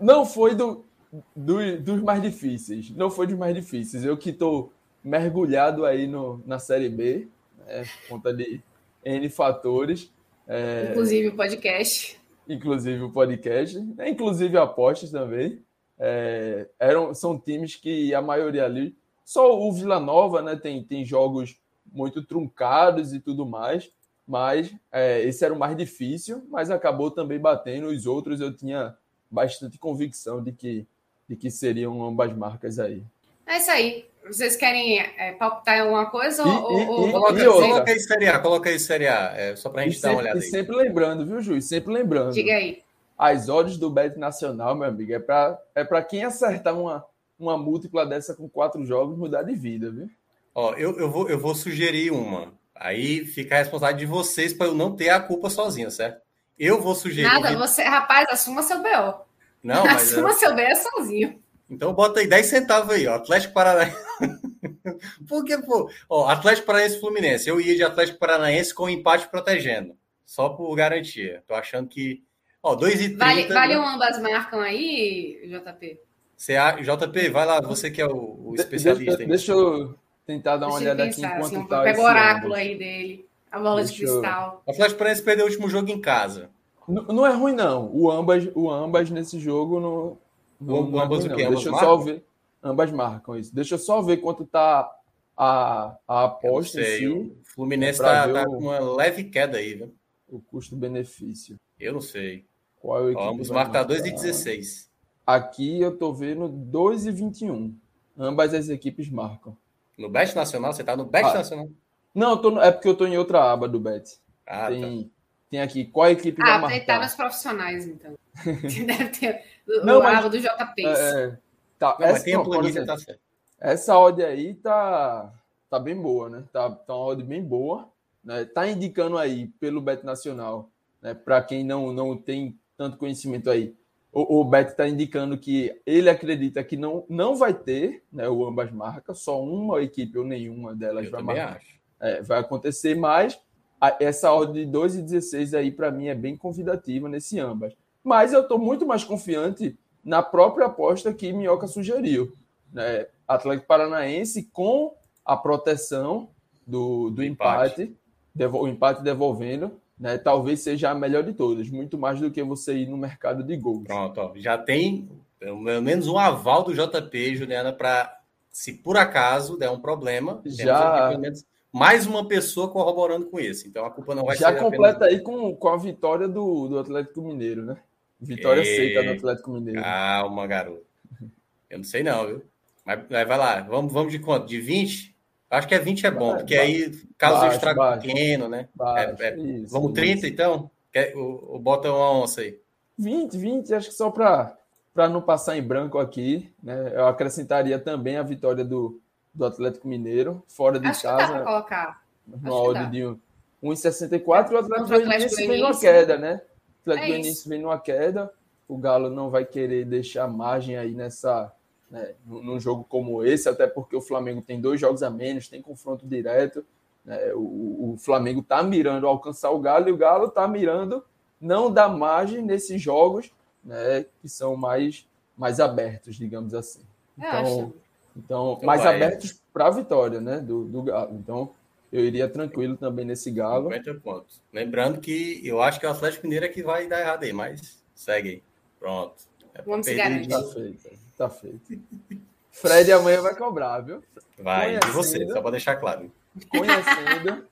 não foi do, do, dos mais difíceis. Não foi dos mais difíceis. Eu que estou mergulhado aí no, na Série B, né, por conta de N fatores. É, inclusive o podcast. Inclusive o podcast. Né, inclusive apostas também. É, eram, são times que a maioria ali. Só o Vila Nova né, tem, tem jogos muito truncados e tudo mais mas é, esse era o mais difícil, mas acabou também batendo. Os outros eu tinha bastante convicção de que, de que seriam ambas marcas aí. É isso aí. Vocês querem é, palpitar em alguma coisa? E, ou, e, ou... Coloca, coloca, aí Série A, coloca aí Série A, é, só para a gente e dar sempre, uma olhada aí. E sempre lembrando, viu, Juiz? Sempre lembrando. Diga aí. As odds do Bet Nacional, meu amigo, é para é quem acertar uma, uma múltipla dessa com quatro jogos mudar de vida, viu? Ó, eu, eu, vou, eu vou sugerir uma. Aí fica a responsabilidade de vocês para eu não ter a culpa sozinho, certo? Eu vou sugerir. Nada, você, rapaz, assuma seu BO. Não, mas. Assuma eu... seu BO sozinho. Então bota aí 10 centavos aí, ó. Atlético Paranaense. Porque, pô, ó, Atlético Paranaense Fluminense. Eu ia de Atlético Paranaense com empate protegendo. Só por garantia. Tô achando que. Ó, 2,30. Vale, vale um ambas marcam aí, JP? Você, JP, vai lá, você que é o, o especialista. Deixa, deixa eu tentar dar uma Deixa olhada pensar, aqui enquanto assim, tá Pega o oráculo aí dele, a bola Deixa de cristal. Eu... A Flash parece perder o último jogo em casa. Não, não, é ruim, não. O ambas, o ambas nesse jogo não. Não, o, não é ambas ruim, o quê? Deixa eu só ver. Ambas marcam isso. Deixa eu só ver quanto tá a, a aposta. Si, o Fluminense tá, tá com uma leve queda aí, viu? O custo-benefício. Eu não sei. Qual é o Ambos marcam 2,16. Aqui eu tô vendo 2,21. Ambas as equipes marcam. No Bet Nacional? Você tá no Bet ah, Nacional? Não, tô, é porque eu tô em outra aba do Bet. Ah, tem, tá. tem aqui, qual equipe ah, vai marcar? Ah, tá nos profissionais, então. Deve ter o, não, mas, do JP. É, é, tá, não, essa, tem a planilha, tá certo. Essa odd aí tá, tá bem boa, né? Tá, tá uma odd bem boa. Né? Tá indicando aí, pelo Bet Nacional, né? para quem não, não tem tanto conhecimento aí, o, o Beto está indicando que ele acredita que não, não vai ter né, o ambas marcas, só uma equipe ou nenhuma delas Eu vai marcar. Acho. É, vai acontecer, mas a, essa ordem de 2 e 16 aí, para mim, é bem convidativa nesse ambas. Mas eu estou muito mais confiante na própria aposta que Minhoca sugeriu. Né? Atlético Paranaense com a proteção do, do empate, empate. o empate devolvendo, né? Talvez seja a melhor de todas, muito mais do que você ir no mercado de gols. Pronto, ó, já tem pelo menos um aval do JP, Juliana, para se por acaso der um problema, já menos mais uma pessoa corroborando com isso. Então a culpa não vai já ser. Já completa apenas... aí com, com a vitória do, do Atlético Mineiro, né? Vitória e... seca do Atlético Mineiro. Calma, garoto. Eu não sei não, viu? Mas, vai lá, vamos, vamos de quanto? De 20? Acho que é 20 é bom, porque aí caso baixo, estrago baixo, pequeno, né? Baixo, é, é, isso, vamos 30 isso. então? Quer, o, o, bota uma onça aí. 20, 20, acho que só para não passar em branco aqui, né? Eu acrescentaria também a vitória do, do Atlético Mineiro, fora de acho casa. Que dá colocar. No áudio de 1,64 e o Atlético Goianiense vem numa queda, né? O Atlético é Goianiense vem numa queda. O Galo não vai querer deixar margem aí nessa né, num jogo como esse, até porque o Flamengo tem dois jogos a menos, tem confronto direto. Né, o, o, Flamengo está mirando alcançar o Galo e o Galo está mirando não dar margem nesses jogos né, que são mais, mais abertos, digamos assim. Então, então, então mais vai. abertos para a vitória né, do, do Galo. Então, eu iria tranquilo também nesse Galo. 50 pontos. Lembrando que eu acho que o Atlético Mineiro é que vai dar errado aí, mas segue aí. Pronto. É Vamos se garantir. Tá feito. Tá feito. Fred amanhã vai cobrar, viu? Vai, de você, só para deixar claro. Conhecendo,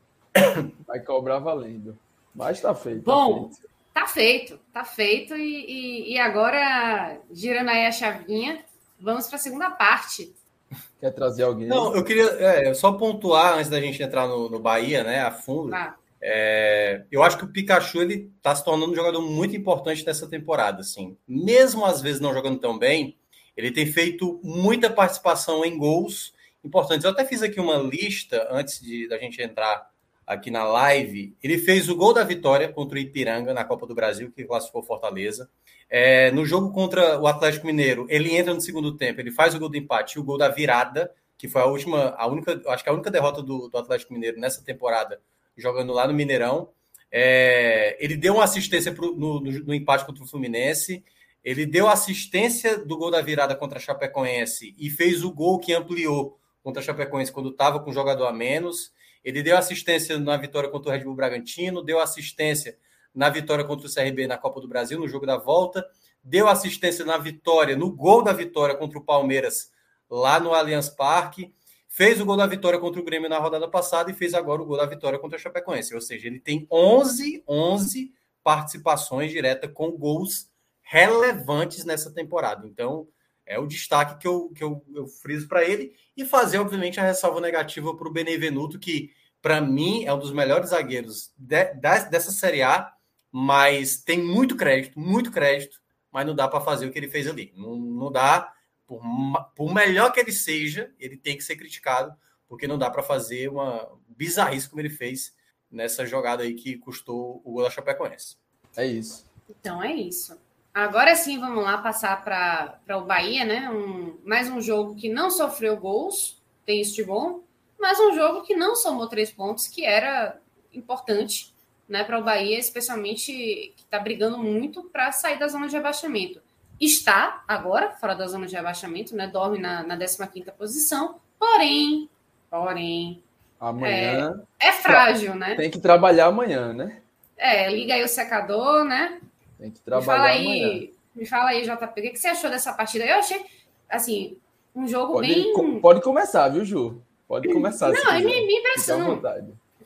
vai cobrar valendo. Mas tá feito. Tá Bom, feito. tá feito, tá feito. E, e, e agora, girando aí a chavinha, vamos para a segunda parte. Quer trazer alguém? Não, eu queria é, só pontuar antes da gente entrar no, no Bahia, né, a fundo. Ah. É, eu acho que o Pikachu ele está se tornando um jogador muito importante nessa temporada, assim. Mesmo às vezes não jogando tão bem, ele tem feito muita participação em gols importantes. Eu até fiz aqui uma lista antes de da gente entrar aqui na live. Ele fez o gol da vitória contra o Ipiranga na Copa do Brasil, que classificou Fortaleza. É, no jogo contra o Atlético Mineiro, ele entra no segundo tempo, ele faz o gol do empate e o gol da virada, que foi a última, a única, acho que a única derrota do, do Atlético Mineiro nessa temporada, jogando lá no Mineirão. É, ele deu uma assistência pro, no, no, no empate contra o Fluminense ele deu assistência do gol da virada contra a Chapecoense e fez o gol que ampliou contra a Chapecoense quando estava com jogador a menos. Ele deu assistência na vitória contra o Red Bull Bragantino, deu assistência na vitória contra o CRB na Copa do Brasil, no jogo da volta, deu assistência na vitória, no gol da vitória contra o Palmeiras lá no Allianz Parque, fez o gol da vitória contra o Grêmio na rodada passada e fez agora o gol da vitória contra a Chapecoense. Ou seja, ele tem 11, 11 participações diretas com gols relevantes nessa temporada. Então, é o destaque que eu, que eu, eu friso para ele e fazer, obviamente, a ressalva negativa para o Benevenuto, que para mim é um dos melhores zagueiros de, dessa Série A, mas tem muito crédito, muito crédito, mas não dá para fazer o que ele fez ali. Não, não dá, por, por melhor que ele seja, ele tem que ser criticado, porque não dá para fazer uma bizarrice como ele fez nessa jogada aí que custou o gol da Chapecoense. É isso. Então é isso. Agora sim, vamos lá passar para o Bahia, né? Um, mais um jogo que não sofreu gols, tem isso de bom, mas um jogo que não somou três pontos, que era importante né, para o Bahia, especialmente que está brigando muito para sair da zona de abaixamento. Está agora fora da zona de abaixamento, né? Dorme na, na 15 posição, porém, porém. Amanhã. É, é frágil, né? Tem que trabalhar amanhã, né? É, liga aí o secador, né? Tem que trabalhar me fala aí, amanhã. Me fala aí, JP, o que você achou dessa partida? Eu achei, assim, um jogo pode, bem... Pode começar, viu, Ju? Pode começar. Não, me, me impressionou.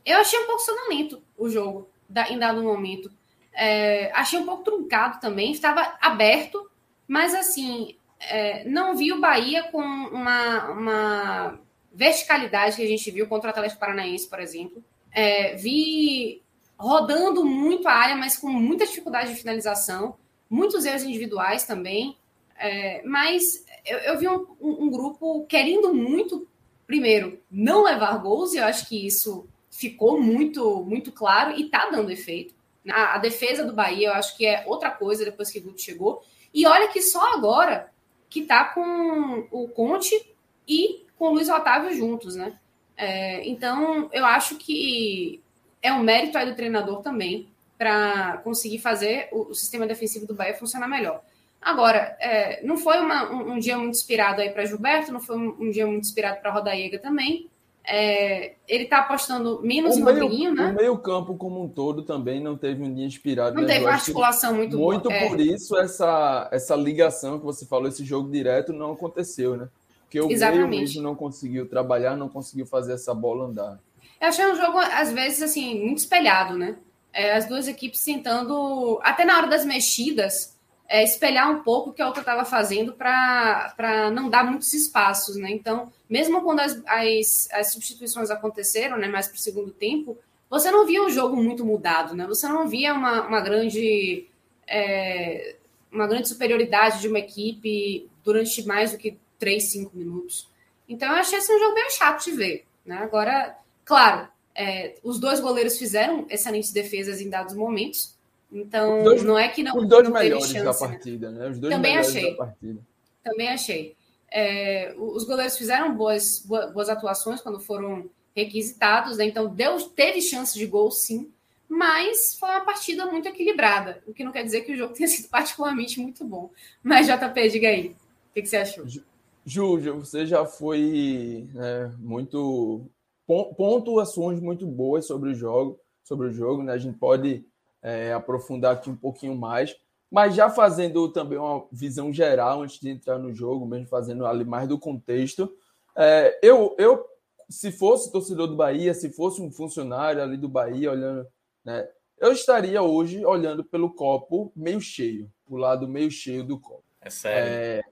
Eu achei um pouco sonolento o jogo, em dado momento. É, achei um pouco truncado também, estava aberto, mas assim, é, não vi o Bahia com uma, uma verticalidade que a gente viu contra o Atlético Paranaense, por exemplo. É, vi rodando muito a área, mas com muita dificuldade de finalização, muitos erros individuais também. É, mas eu, eu vi um, um, um, grupo querendo muito, primeiro, não levar gols, e eu acho que isso ficou muito, muito claro e está dando efeito. A, a, defesa do Bahia, eu acho que é outra coisa depois que o Guto chegou. E olha que só agora que está com o Conte e com o Luiz Otávio juntos, né? É, então, eu acho que é um mérito aí do treinador também para conseguir fazer o, o, sistema defensivo do Bahia funcionar melhor. Agora, é, não foi uma, um, um, dia muito inspirado aí para Gilberto, não foi um, um, dia muito inspirado para Rodaiega também. É, ele está apostando menos o em Rodriguinho, né? O meio-campo como um todo também não teve um dia inspirado. Não né? teve uma articulação muito boa. Muito é. por isso essa, essa ligação que você falou, esse jogo direto, não aconteceu, né? Porque o Exatamente. meio mesmo não conseguiu trabalhar, não conseguiu fazer essa bola andar. Eu achei um jogo, às vezes, assim, muito espelhado, né? É, as duas equipes tentando, até na hora das mexidas, é, espelhar um pouco o que a outra estava fazendo para não dar muitos espaços, né? Então, mesmo quando as, as, as substituições aconteceram, né, mais para o segundo tempo, você não via o jogo muito mudado, né? Você não via uma, uma grande é, uma grande superioridade de uma equipe durante mais do que 3, 5 minutos. Então, eu achei esse um jogo bem chato de ver, né? Agora, claro, é, os dois goleiros fizeram excelentes defesas em dados momentos, então, dois, não é que não. Os dois não melhores chance, da né? partida, né? Os dois Também achei. da partida. Também achei. É, os goleiros fizeram boas, boas atuações quando foram requisitados, né? então deu, teve chance de gol sim, mas foi uma partida muito equilibrada, o que não quer dizer que o jogo tenha sido particularmente muito bom. Mas, JP, diga aí, o que, que você achou? Júlio, você já foi né, muito pontuações muito boas sobre o jogo, sobre o jogo, né? A gente pode é, aprofundar aqui um pouquinho mais. Mas já fazendo também uma visão geral antes de entrar no jogo, mesmo fazendo ali mais do contexto, é, eu, eu, se fosse torcedor do Bahia, se fosse um funcionário ali do Bahia olhando, né, eu estaria hoje olhando pelo copo meio cheio, o lado meio cheio do copo. É sério. É...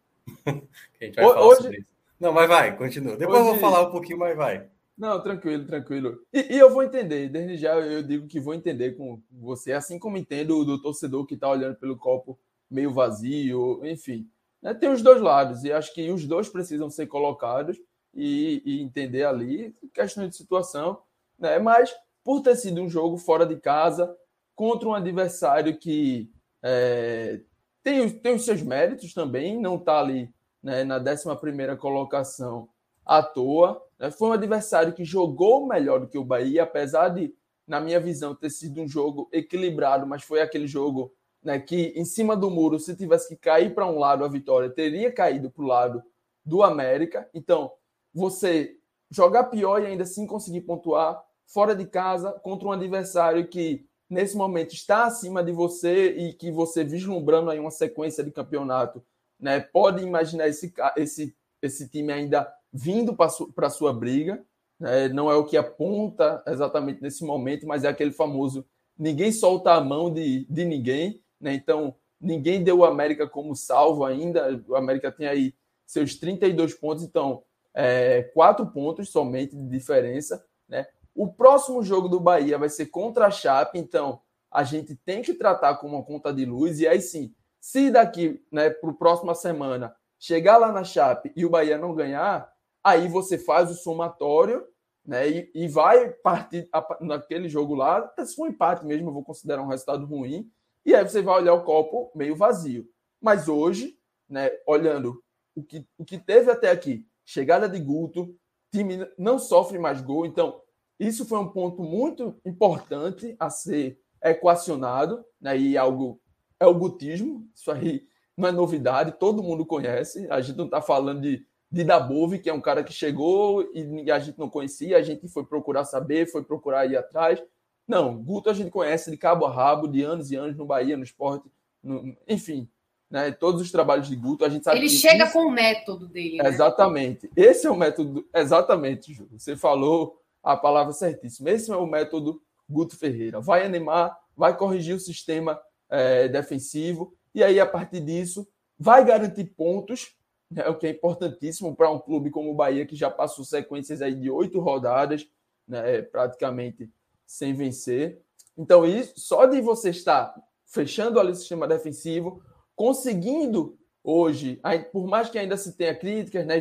a gente vai falar hoje... sobre isso. Não, mas vai, continua. Depois hoje... eu vou falar um pouquinho, mas vai. Não, tranquilo, tranquilo. E, e, eu vou entender, desde já eu digo que vou entender com você, assim como entendo do torcedor que está olhando pelo copo meio vazio, enfim. Né? Tem os dois lados, e acho que os dois precisam ser colocados e, e entender ali questão de situação, né? Mas por ter sido um jogo fora de casa, contra um adversário que é, tem, tem os seus méritos também, não está ali né, na 11 colocação à toa. Né? Foi um adversário que jogou melhor do que o Bahia, apesar de, na minha visão, ter sido um jogo equilibrado, mas foi aquele jogo né, que, em cima do muro, se tivesse que cair para um lado a vitória, teria caído para o lado do América. Então, você jogar pior e ainda assim conseguir pontuar fora de casa contra um adversário que nesse momento está acima de você e que você vislumbrando aí uma sequência de campeonato, né, pode imaginar esse, esse, esse time ainda vindo para sua briga. Né? Não é o que aponta exatamente nesse momento, mas é aquele famoso ninguém solta a mão de, de ninguém. Né? Então, ninguém deu o América como salvo ainda. O América tem aí seus 32 pontos, então, é, quatro pontos somente de diferença. Né? O próximo jogo do Bahia vai ser contra a Chape, então a gente tem que tratar como uma conta de luz. E aí sim, se daqui né, para a próxima semana chegar lá na Chape e o Bahia não ganhar, aí você faz o somatório né, e, e vai partir a, naquele jogo lá, se for um empate mesmo, eu vou considerar um resultado ruim, e aí você vai olhar o copo meio vazio. Mas hoje, né, olhando o que, o que teve até aqui, chegada de Guto, time não sofre mais gol, então isso foi um ponto muito importante a ser equacionado, né, e algo é o gutismo, isso aí não é novidade, todo mundo conhece, a gente não está falando de de Dabove, que é um cara que chegou e a gente não conhecia, a gente foi procurar saber, foi procurar ir atrás. Não, Guto a gente conhece de cabo a rabo, de anos e anos no Bahia, no esporte, no, enfim, né, todos os trabalhos de Guto, a gente sabe Ele chega isso... com o método dele. Né? Exatamente. Esse é o método, exatamente, Ju. Você falou a palavra certíssima. Esse é o método Guto Ferreira. Vai animar, vai corrigir o sistema é, defensivo, e aí, a partir disso, vai garantir pontos é o que é importantíssimo para um clube como o Bahia, que já passou sequências aí de oito rodadas, né, praticamente sem vencer. Então, isso, só de você estar fechando ali o sistema defensivo, conseguindo hoje, por mais que ainda se tenha críticas, né,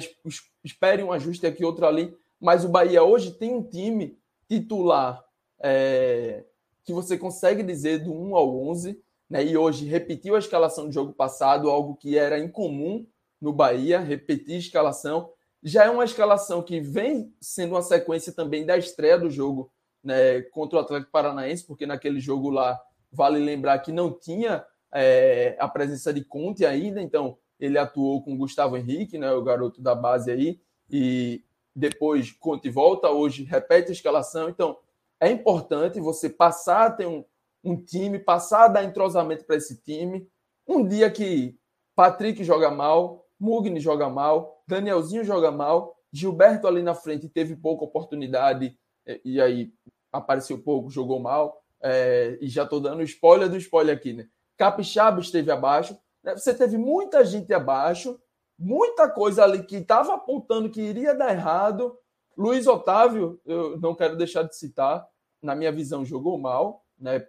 espere um ajuste aqui, outro ali, mas o Bahia hoje tem um time titular é, que você consegue dizer do 1 ao 11, né, e hoje repetiu a escalação do jogo passado, algo que era incomum no Bahia, repetir escalação. Já é uma escalação que vem sendo uma sequência também da estreia do jogo né, contra o Atlético Paranaense, porque naquele jogo lá, vale lembrar que não tinha é, a presença de Conte ainda, então ele atuou com Gustavo Henrique, né, o garoto da base aí, e depois Conte volta, hoje repete a escalação. Então, é importante você passar a ter um, um time, passar a dar entrosamento para esse time. Um dia que Patrick joga mal, Mugni joga mal, Danielzinho joga mal, Gilberto ali na frente teve pouca oportunidade e aí apareceu pouco, jogou mal. É, e já estou dando spoiler do spoiler aqui, né? Capixaba esteve abaixo. Né? Você teve muita gente abaixo, muita coisa ali que estava apontando que iria dar errado. Luiz Otávio, eu não quero deixar de citar, na minha visão, jogou mal, né?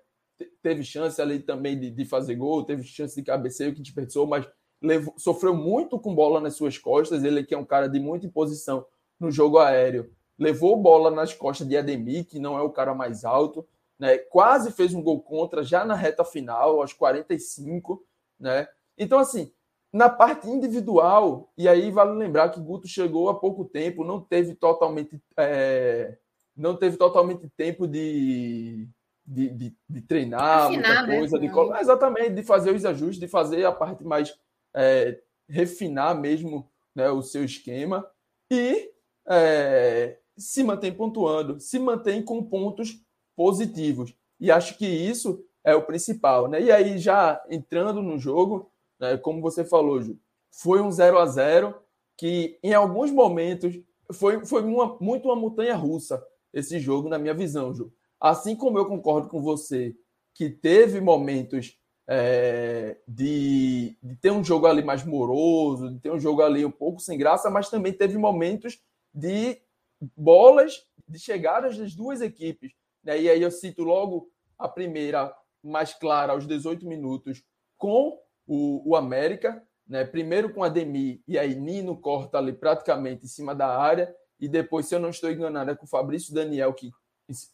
Teve chance ali também de, de fazer gol, teve chance de cabeceio que desperdiçou, mas levou, sofreu muito com bola nas suas costas. Ele que é um cara de muita imposição no jogo aéreo, levou bola nas costas de Ademir, que não é o cara mais alto, né? Quase fez um gol contra já na reta final, aos 45, né? Então assim, na parte individual, e aí vale lembrar que Guto chegou há pouco tempo, não teve totalmente é, não teve totalmente tempo de de, de, de treinar, Afinar, muita né? coisa, né? de exatamente, de fazer os ajustes, de fazer a parte mais é, refinar mesmo né, o seu esquema e é, se mantém pontuando, se mantém com pontos positivos. E acho que isso é o principal. Né? E aí, já entrando no jogo, né, como você falou, Ju, foi um 0 a 0 que em alguns momentos foi, foi uma, muito uma montanha russa esse jogo, na minha visão, Ju. Assim como eu concordo com você que teve momentos é, de, de, ter um jogo ali mais moroso, de ter um jogo ali um pouco sem graça, mas também teve momentos de bolas, de chegadas das duas equipes. Né? E aí eu cito logo a primeira, mais clara, aos 18 minutos, com o, o América, né? primeiro com a Demi, e aí Nino corta ali praticamente em cima da área, e depois, se eu não estou enganado, é com o Fabrício Daniel, que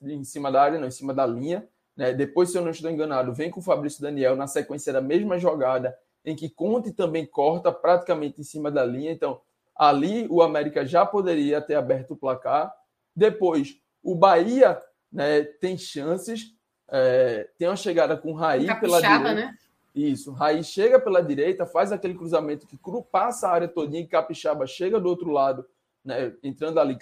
em cima da área, não, em cima da linha, né? Depois, se eu não estou enganado, vem com o Fabrício Daniel na sequência da mesma jogada, em que Conte também corta praticamente em cima da linha. Então, ali o América já poderia ter aberto o placar. Depois, o Bahia né, tem chances. É, tem uma chegada com Raí pela direita. Né? Isso, Raí chega pela direita, faz aquele cruzamento que cru, passa a área todinha e Capixaba chega do outro lado, né, entrando ali.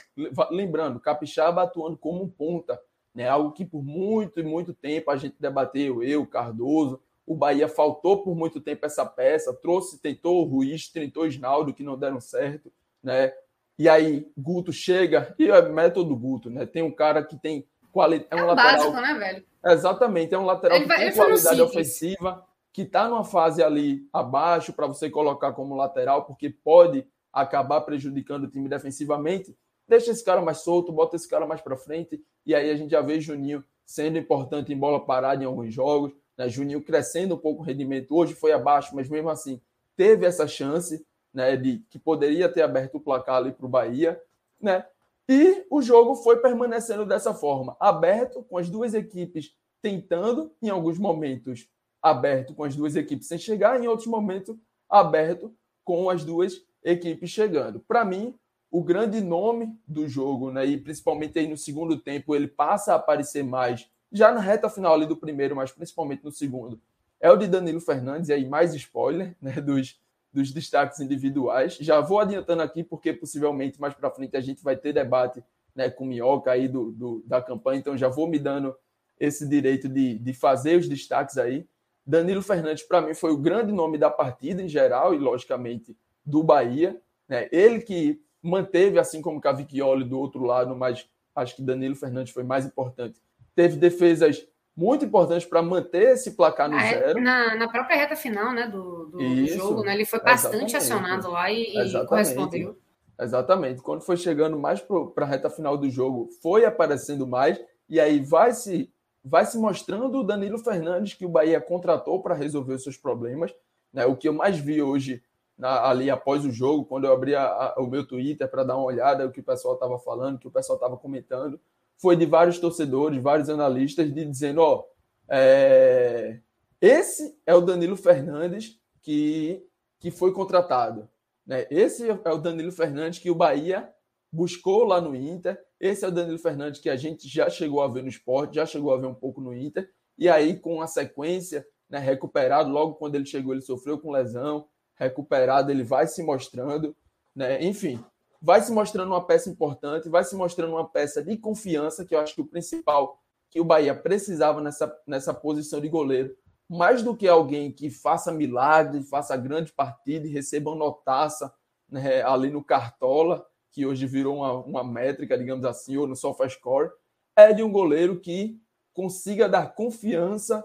Lembrando, Capixaba atuando como um ponta né? Algo que por muito e muito tempo a gente debateu, eu, Cardoso, o Bahia faltou por muito tempo essa peça, trouxe, tentou o Ruiz, tentou o Isnaldo, que não deram certo, né? E aí Guto chega, e é método Guto, né? Tem um cara que tem qualidade. É um, é lateral. Básico, né, velho? Exatamente, é um lateral ele que vai, tem qualidade ofensiva, que está numa fase ali abaixo para você colocar como lateral, porque pode acabar prejudicando o time defensivamente. Deixa esse cara mais solto, bota esse cara mais para frente e aí a gente já vê Juninho sendo importante em bola parada em alguns jogos, né? Juninho crescendo um pouco o rendimento. Hoje foi abaixo, mas mesmo assim teve essa chance né, de que poderia ter aberto o placar ali para o Bahia. Né? E o jogo foi permanecendo dessa forma, aberto, com as duas equipes tentando, em alguns momentos, aberto com as duas equipes sem chegar, em outros momentos, aberto com as duas equipes chegando. Para mim, o grande nome do jogo, né? E principalmente aí no segundo tempo ele passa a aparecer mais, já na reta final ali do primeiro, mas principalmente no segundo. É o de Danilo Fernandes, e aí mais spoiler, né? Dos, dos destaques individuais. Já vou adiantando aqui, porque possivelmente mais para frente a gente vai ter debate né, com Minhoca aí do, do, da campanha, então já vou me dando esse direito de, de fazer os destaques aí. Danilo Fernandes, para mim, foi o grande nome da partida em geral e, logicamente, do Bahia. Né? Ele que manteve, assim como Cavicchioli do outro lado, mas acho que Danilo Fernandes foi mais importante. Teve defesas muito importantes para manter esse placar no zero. Na, na, própria reta final né, do, do Isso, jogo, né, ele foi bastante acionado lá e, e correspondeu. Exatamente. Quando foi chegando mais para a reta final do jogo, foi aparecendo mais, e aí vai se, vai se mostrando o Danilo Fernandes que o Bahia contratou para resolver os seus problemas. Né? O que eu mais vi hoje na, ali após o jogo, quando eu abri a, a, o meu Twitter para dar uma olhada o que o pessoal estava falando, o que o pessoal estava comentando, foi de vários torcedores, vários analistas, de dizendo: ó, é, esse é o Danilo Fernandes que, que foi contratado. Né? Esse é o Danilo Fernandes que o Bahia buscou lá no Inter. Esse é o Danilo Fernandes que a gente já chegou a ver no esporte, já chegou a ver um pouco no Inter. E aí, com a sequência né, recuperado. Logo quando ele chegou, ele sofreu com lesão. Recuperado, ele vai se mostrando. Né? Enfim, vai se mostrando uma peça importante, vai se mostrando uma peça de confiança, que eu acho que o principal que o Bahia precisava nessa, nessa posição de goleiro. Mais do que alguém que faça milagre, faça grande partida e receba uma notaça né, ali no Cartola, que hoje virou uma, uma métrica, digamos assim, ou no SofaScore, é de um goleiro que consiga dar confiança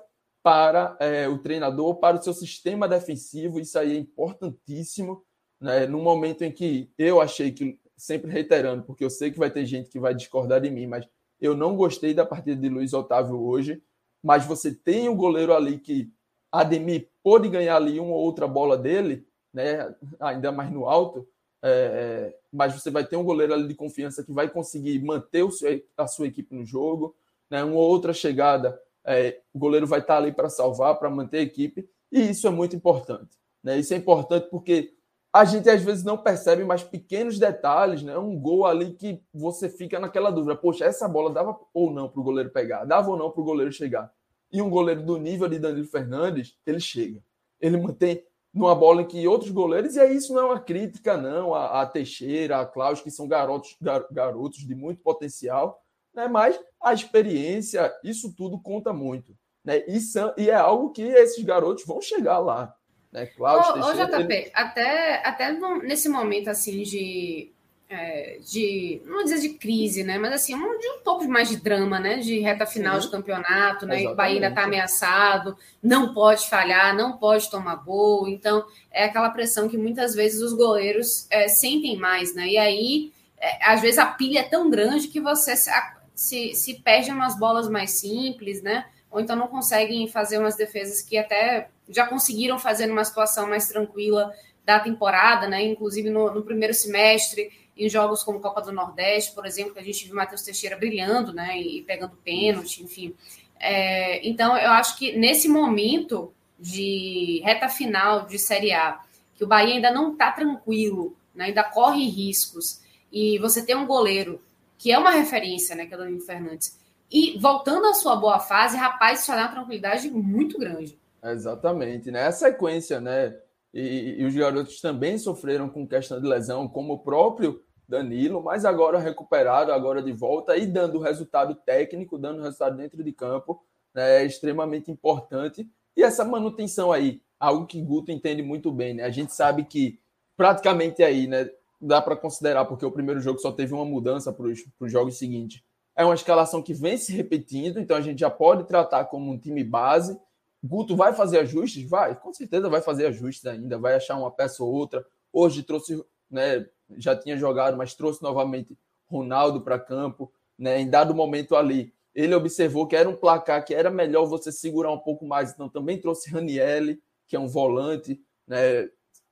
para é, o treinador, para o seu sistema defensivo. Isso aí é importantíssimo. Né? No momento em que eu achei que, sempre reiterando, porque eu sei que vai ter gente que vai discordar de mim, mas eu não gostei da partida de Luiz Otávio hoje. Mas você tem um goleiro ali que Ademir pôde ganhar ali uma ou outra bola dele, né? ainda mais no alto. É, é mas você vai ter um goleiro ali de confiança que vai conseguir manter seu, a sua equipe no jogo. Né? Uma outra chegada, é, o goleiro vai estar ali para salvar, para manter a equipe, e isso é muito importante. Né? Isso é importante porque a gente às vezes não percebe mais pequenos detalhes, né? Um gol ali que você fica naquela dúvida: poxa, essa bola dava ou não para o goleiro pegar, dava ou não para o goleiro chegar. E um goleiro do nível de Danilo Fernandes, ele chega. Ele mantém numa bola em que outros goleiros, e aí isso não é uma crítica, não, a, a Teixeira, a Klaus, que são garotos, gar, garotos de muito potencial, né? mas a experiência, isso tudo conta muito. Né? E, são, e é algo que esses garotos vão chegar lá. Né? Klaus, ô, Teixeira, ô, JP, ele... até, até nesse momento assim de é, de, não dizer de crise, né? Mas assim, um, de um pouco mais de drama, né? De reta final Sim. de campeonato, né? Exatamente. O Bahia ainda está ameaçado, não pode falhar, não pode tomar gol. Então, é aquela pressão que muitas vezes os goleiros é, sentem mais, né? E aí, é, às vezes, a pilha é tão grande que você se, se, se perde umas bolas mais simples, né? Ou então não conseguem fazer umas defesas que até já conseguiram fazer numa situação mais tranquila da temporada, né? Inclusive no, no primeiro semestre em jogos como Copa do Nordeste, por exemplo, que a gente viu Matheus Teixeira brilhando, né, e pegando pênalti, enfim. É, então, eu acho que nesse momento de reta final de Série A, que o Bahia ainda não está tranquilo, né, ainda corre riscos, e você tem um goleiro que é uma referência, né, que é o Danilo Fernandes, e voltando à sua boa fase, rapaz, isso dá uma tranquilidade muito grande. Exatamente, né? A sequência, né? E, e, os garotos também sofreram com questão de lesão, como o próprio Danilo, mas agora recuperado, agora de volta e dando resultado técnico, dando resultado dentro de campo, né, é extremamente importante. E essa manutenção aí, algo que Guto entende muito bem, né? A gente sabe que praticamente aí, né, dá para considerar, porque o primeiro jogo só teve uma mudança para os jogos seguintes. É uma escalação que vem se repetindo, então a gente já pode tratar como um time base. Guto vai fazer ajustes? Vai, com certeza vai fazer ajustes ainda, vai achar uma peça ou outra. Hoje trouxe né, já tinha jogado, mas trouxe novamente Ronaldo para campo, né? Em dado momento ali, ele observou que era um placar que era melhor você segurar um pouco mais, então também trouxe Ranielli, que é um volante, né?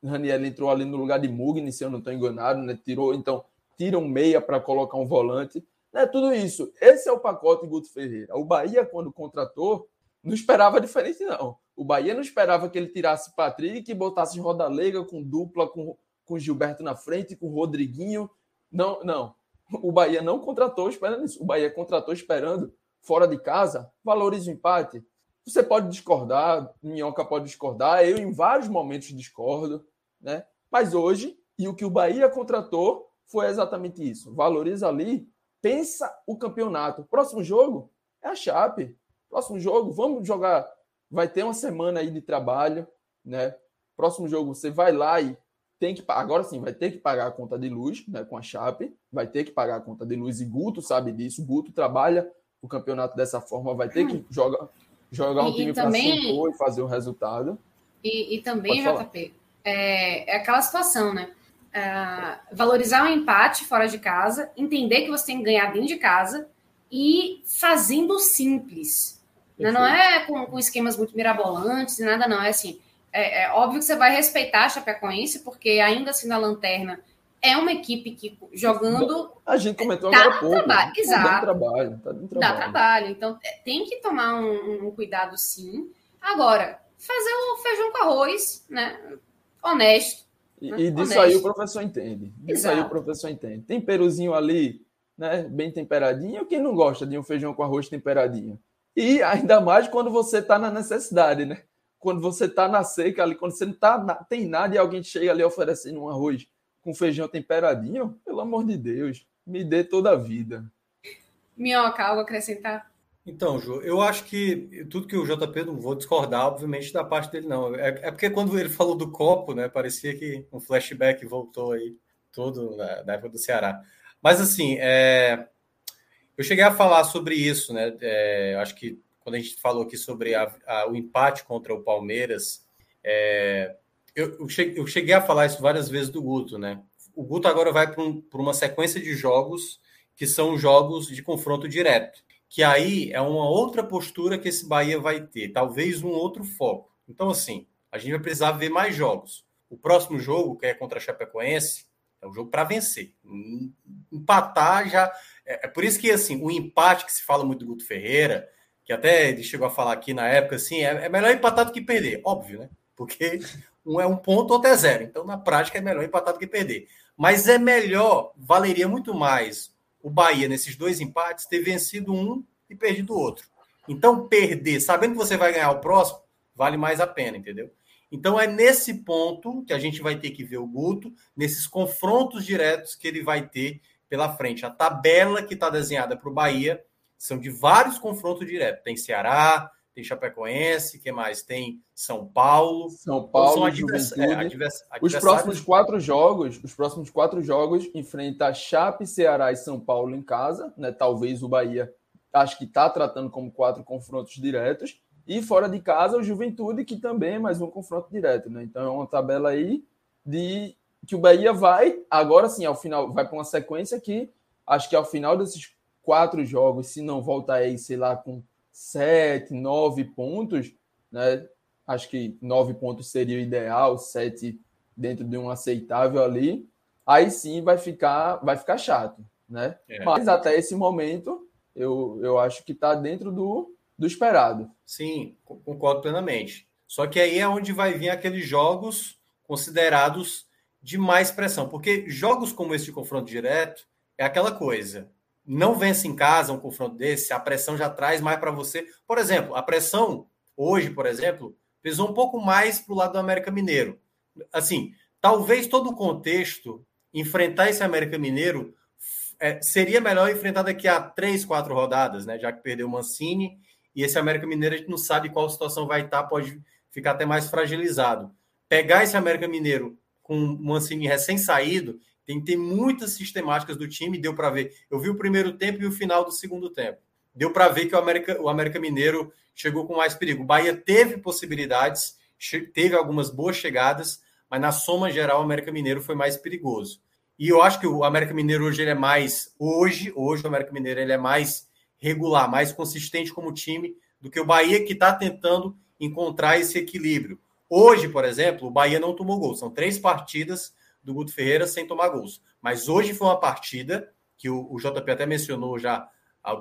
Ranielli entrou ali no lugar de Mugni, se eu não estou enganado, né? Tirou, então, tira um meia para colocar um volante, né? Tudo isso. Esse é o pacote Guto Ferreira. O Bahia, quando contratou, não esperava diferente, não. O Bahia não esperava que ele tirasse Patrick e botasse Rodalega com dupla, com com Gilberto na frente, com Rodriguinho. Não, não. O Bahia não contratou esperando isso. O Bahia contratou esperando fora de casa, valoriza o empate. Você pode discordar, Minhoca pode discordar, eu em vários momentos discordo, né? Mas hoje, e o que o Bahia contratou foi exatamente isso. Valoriza ali, pensa o campeonato. Próximo jogo é a Chape. Próximo jogo, vamos jogar. Vai ter uma semana aí de trabalho, né? Próximo jogo, você vai lá e tem que agora sim vai ter que pagar a conta de luz né, com a Chape, vai ter que pagar a conta de luz e Guto sabe disso. Guto trabalha o campeonato dessa forma, vai ter que jogar, jogar um e, time para e fazer o resultado. E, e também, JP, é, é, aquela situação, né? É, valorizar o um empate fora de casa, entender que você tem que ganhar dentro de casa e fazendo simples. Né? Não é com, com esquemas muito mirabolantes, nada, não. É assim é, é, óbvio que você vai respeitar a Chapecoense, porque ainda assim na lanterna é uma equipe que jogando. A gente comentou agora há pouco. Trabalho, tá exato. trabalho, tá trabalho. Dá trabalho. Então é, tem que tomar um, um, cuidado sim. Agora, fazer o feijão com arroz, né? Honesto. E, né? e disso Honesto. aí o professor entende. Disso exato. aí o professor entende. Tem peruzinho ali, né? Bem temperadinho. Quem não gosta de um feijão com arroz temperadinho? E ainda mais quando você está na necessidade, né? quando você tá na seca ali, quando você não tá, tem nada e alguém chega ali oferecendo um arroz com feijão temperadinho, pelo amor de Deus, me dê toda a vida. Minhoca, algo acrescentar? Então, Ju, eu acho que tudo que o JP não vou discordar, obviamente, da parte dele, não. É, é, porque quando ele falou do copo, né? Parecia que um flashback voltou aí, todo na, na época do Ceará. Mas assim, é, eu cheguei a falar sobre isso, né? É, acho que quando a gente falou aqui sobre a, a, o empate contra o Palmeiras, é, eu, eu, cheguei, eu, cheguei, a falar isso várias vezes do Guto, né? O Guto agora vai para um, uma sequência de jogos que são jogos de confronto direto que aí é uma outra postura que esse Bahia vai ter, talvez um outro foco. Então, assim, a gente vai precisar ver mais jogos. O próximo jogo, que é contra a Chapecoense, é um jogo para vencer. Empatar já. É, é, por isso que, assim, o empate que se fala muito do Guto Ferreira, que até ele chegou a falar aqui na época, assim, é, é melhor empatar do que perder. Óbvio, né? Porque um é um ponto, outro é zero. Então, na prática, é melhor empatar do que perder. Mas é melhor, valeria muito mais o Bahia, nesses dois empates, ter vencido um e perdido o outro. Então, perder, sabendo que você vai ganhar o próximo, vale mais a pena, entendeu? Então, é nesse ponto que a gente vai ter que ver o Guto, nesses confrontos diretos que ele vai ter pela frente. A tabela que está desenhada para o Bahia são de vários confrontos diretos. Tem Ceará, tem Chapecoense, que mais? Tem São Paulo. São Paulo, advers... é, advers... Os próximos quatro jogos, os próximos quatro jogos enfrenta Chape, Ceará e São Paulo em casa, né? Talvez o Bahia acho que está tratando como quatro confrontos diretos. E fora de casa, o Juventude, que também é mais um confronto direto, né? Então é uma tabela aí de que o Bahia vai, agora sim, ao final, vai para uma sequência que acho que ao final desses quatro jogos, se não voltar aí, sei lá, com sete, nove pontos, né? Acho que nove pontos seria o ideal, sete dentro de um aceitável ali. Aí sim vai ficar, vai ficar chato, né? É. Mas até esse momento, eu, eu acho que está dentro do, do esperado. Sim, concordo plenamente. Só que aí é onde vai vir aqueles jogos considerados de mais pressão, porque jogos como esse de confronto direto é aquela coisa não vence em casa um confronto desse, a pressão já traz mais para você. Por exemplo, a pressão hoje, por exemplo, pesou um pouco mais para o lado do América Mineiro. Assim, talvez todo o contexto enfrentar esse América Mineiro é, seria melhor enfrentar daqui a três, quatro rodadas, né? Já que perdeu o Mancini e esse América Mineiro a gente não sabe qual situação vai estar, pode ficar até mais fragilizado. Pegar esse América Mineiro com o Mancini recém-saído tem ter muitas sistemáticas do time, deu para ver. Eu vi o primeiro tempo e o final do segundo tempo. Deu para ver que o América, o América Mineiro chegou com mais perigo. O Bahia teve possibilidades, teve algumas boas chegadas, mas na soma geral o América Mineiro foi mais perigoso. E eu acho que o América Mineiro hoje ele é mais hoje, hoje o América Mineiro ele é mais regular, mais consistente como time do que o Bahia que está tentando encontrar esse equilíbrio. Hoje, por exemplo, o Bahia não tomou gol. São três partidas do Guto Ferreira sem tomar gols. Mas hoje foi uma partida que o, o JP até mencionou já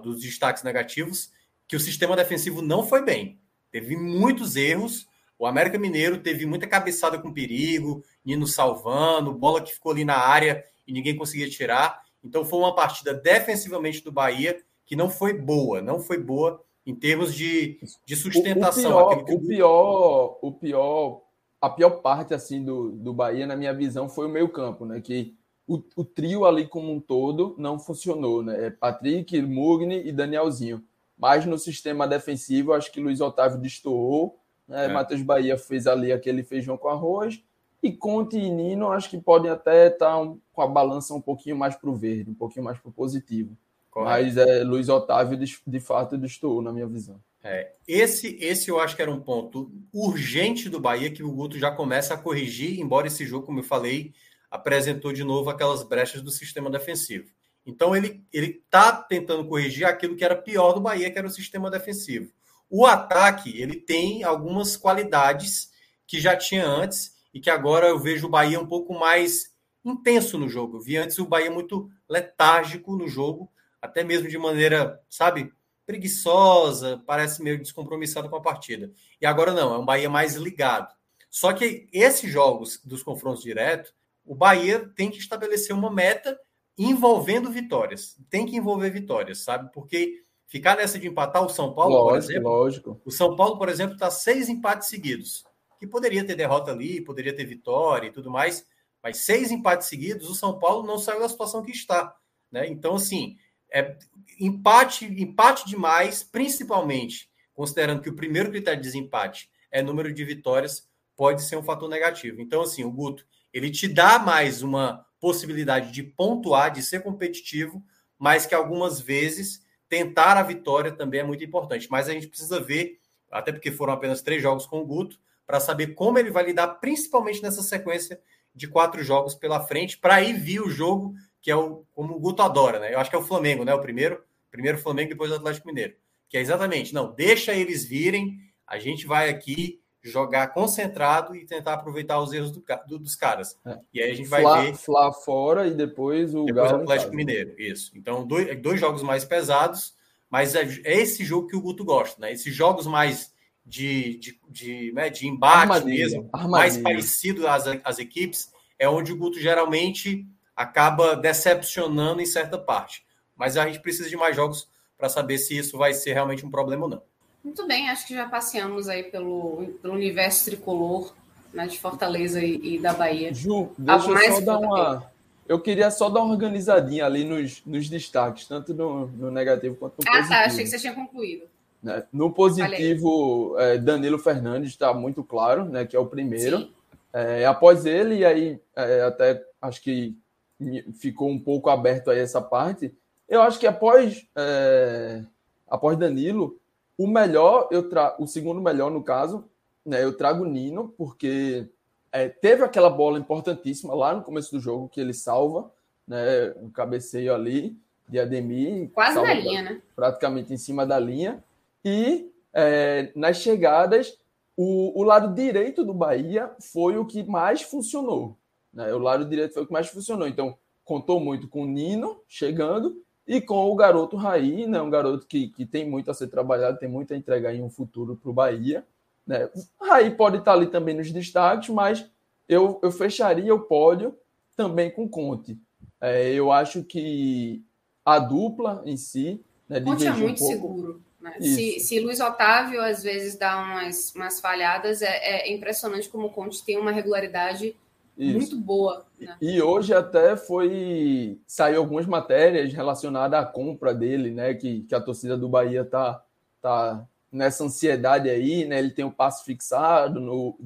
dos destaques negativos, que o sistema defensivo não foi bem. Teve muitos erros. O América Mineiro teve muita cabeçada com perigo, Nino salvando, bola que ficou ali na área e ninguém conseguia tirar. Então foi uma partida defensivamente do Bahia que não foi boa, não foi boa em termos de, de sustentação. O, o pior, o pior, o pior a pior parte assim do, do Bahia, na minha visão, foi o meio campo, né? Que o, o trio ali como um todo não funcionou, né? É Patrick, Mugni e Danielzinho. Mas no sistema defensivo, acho que Luiz Otávio destoou, né? É. Matheus Bahia fez ali aquele feijão com arroz. E Conte e Nino, acho que podem até estar tá um, com a balança um pouquinho mais para o verde, um pouquinho mais para o positivo. Correto. Mas é, Luiz Otávio, de, de fato, destoou, na minha visão. É, esse, esse eu acho que era um ponto urgente do Bahia que o Guto já começa a corrigir, embora esse jogo, como eu falei, apresentou de novo aquelas brechas do sistema defensivo. Então ele ele está tentando corrigir aquilo que era pior do Bahia, que era o sistema defensivo. O ataque ele tem algumas qualidades que já tinha antes e que agora eu vejo o Bahia um pouco mais intenso no jogo. Eu vi antes o Bahia muito letárgico no jogo, até mesmo de maneira, sabe, preguiçosa, parece meio descompromissado com a partida. E agora não, é um Bahia mais ligado. Só que esses jogos dos confrontos diretos, o Bahia tem que estabelecer uma meta envolvendo vitórias. Tem que envolver vitórias, sabe? Porque ficar nessa de empatar o São Paulo, lógico, por exemplo. Lógico. O São Paulo, por exemplo, está seis empates seguidos, que poderia ter derrota ali, poderia ter vitória e tudo mais, mas seis empates seguidos, o São Paulo não saiu da situação que está. Né? Então, assim, é, empate, empate demais, principalmente considerando que o primeiro critério de desempate é número de vitórias, pode ser um fator negativo. Então, assim, o Guto, ele te dá mais uma possibilidade de pontuar, de ser competitivo, mas que algumas vezes tentar a vitória também é muito importante. Mas a gente precisa ver, até porque foram apenas três jogos com o Guto, para saber como ele vai lidar, principalmente nessa sequência de quatro jogos pela frente, para ir vir o jogo que é o como o Guto adora, né? Eu acho que é o Flamengo, né? O primeiro, primeiro Flamengo, depois o Atlético Mineiro. Que é exatamente, não, deixa eles virem, a gente vai aqui jogar concentrado e tentar aproveitar os erros do, do, dos caras. É. E aí a gente vai Fla, ver. Flá fora e depois o depois Galo. Atlético Mineiro, isso. Então, dois, dois jogos mais pesados, mas é, é, esse jogo que o Guto gosta, né? Esses jogos mais de, de, de, né, de embate armadilha, mesmo, armadilha. mais parecido às, às equipes, é onde o Guto geralmente acaba decepcionando em certa parte. Mas a gente precisa de mais jogos para saber se isso vai ser realmente um problema ou não. Muito bem, acho que já passeamos aí pelo, pelo universo tricolor né, de Fortaleza e, e da Bahia. Ju, deixa eu só dar uma. Eu queria só dar uma organizadinha ali nos, nos destaques, tanto no, no negativo quanto no ah, positivo. Ah, tá, achei que você tinha concluído. Né? No positivo, é, Danilo Fernandes está muito claro, né, que é o primeiro. É, após ele, e aí é, até acho que ficou um pouco aberto aí essa parte. Eu acho que após, é, após Danilo, o melhor, eu tra... o segundo melhor, no caso, né, eu trago o Nino, porque é, teve aquela bola importantíssima lá no começo do jogo que ele salva, né, um cabeceio ali de Ademir. Quase na linha, né? Praticamente em cima da linha. E é, nas chegadas, o, o, lado direito do Bahia foi o que mais funcionou. Né? O lado direito foi o que mais funcionou. Então, contou muito com o Nino chegando e com o garoto Raí, né, um garoto que, que tem muito a ser trabalhado, tem muito a entregar em um futuro para o Bahia. Né? Raí pode estar ali também nos destaques, mas eu, eu fecharia o pódio também com Conte. É, eu acho que a dupla em si. Né, Conte é muito um seguro. Né? Se, se Luiz Otávio às vezes dá umas, umas falhadas, é, é impressionante como o Conte tem uma regularidade isso. muito boa. Né? E hoje até foi saiu algumas matérias relacionadas à compra dele, né? Que, que a torcida do Bahia tá, tá nessa ansiedade aí, né? Ele tem o um passo fixado no.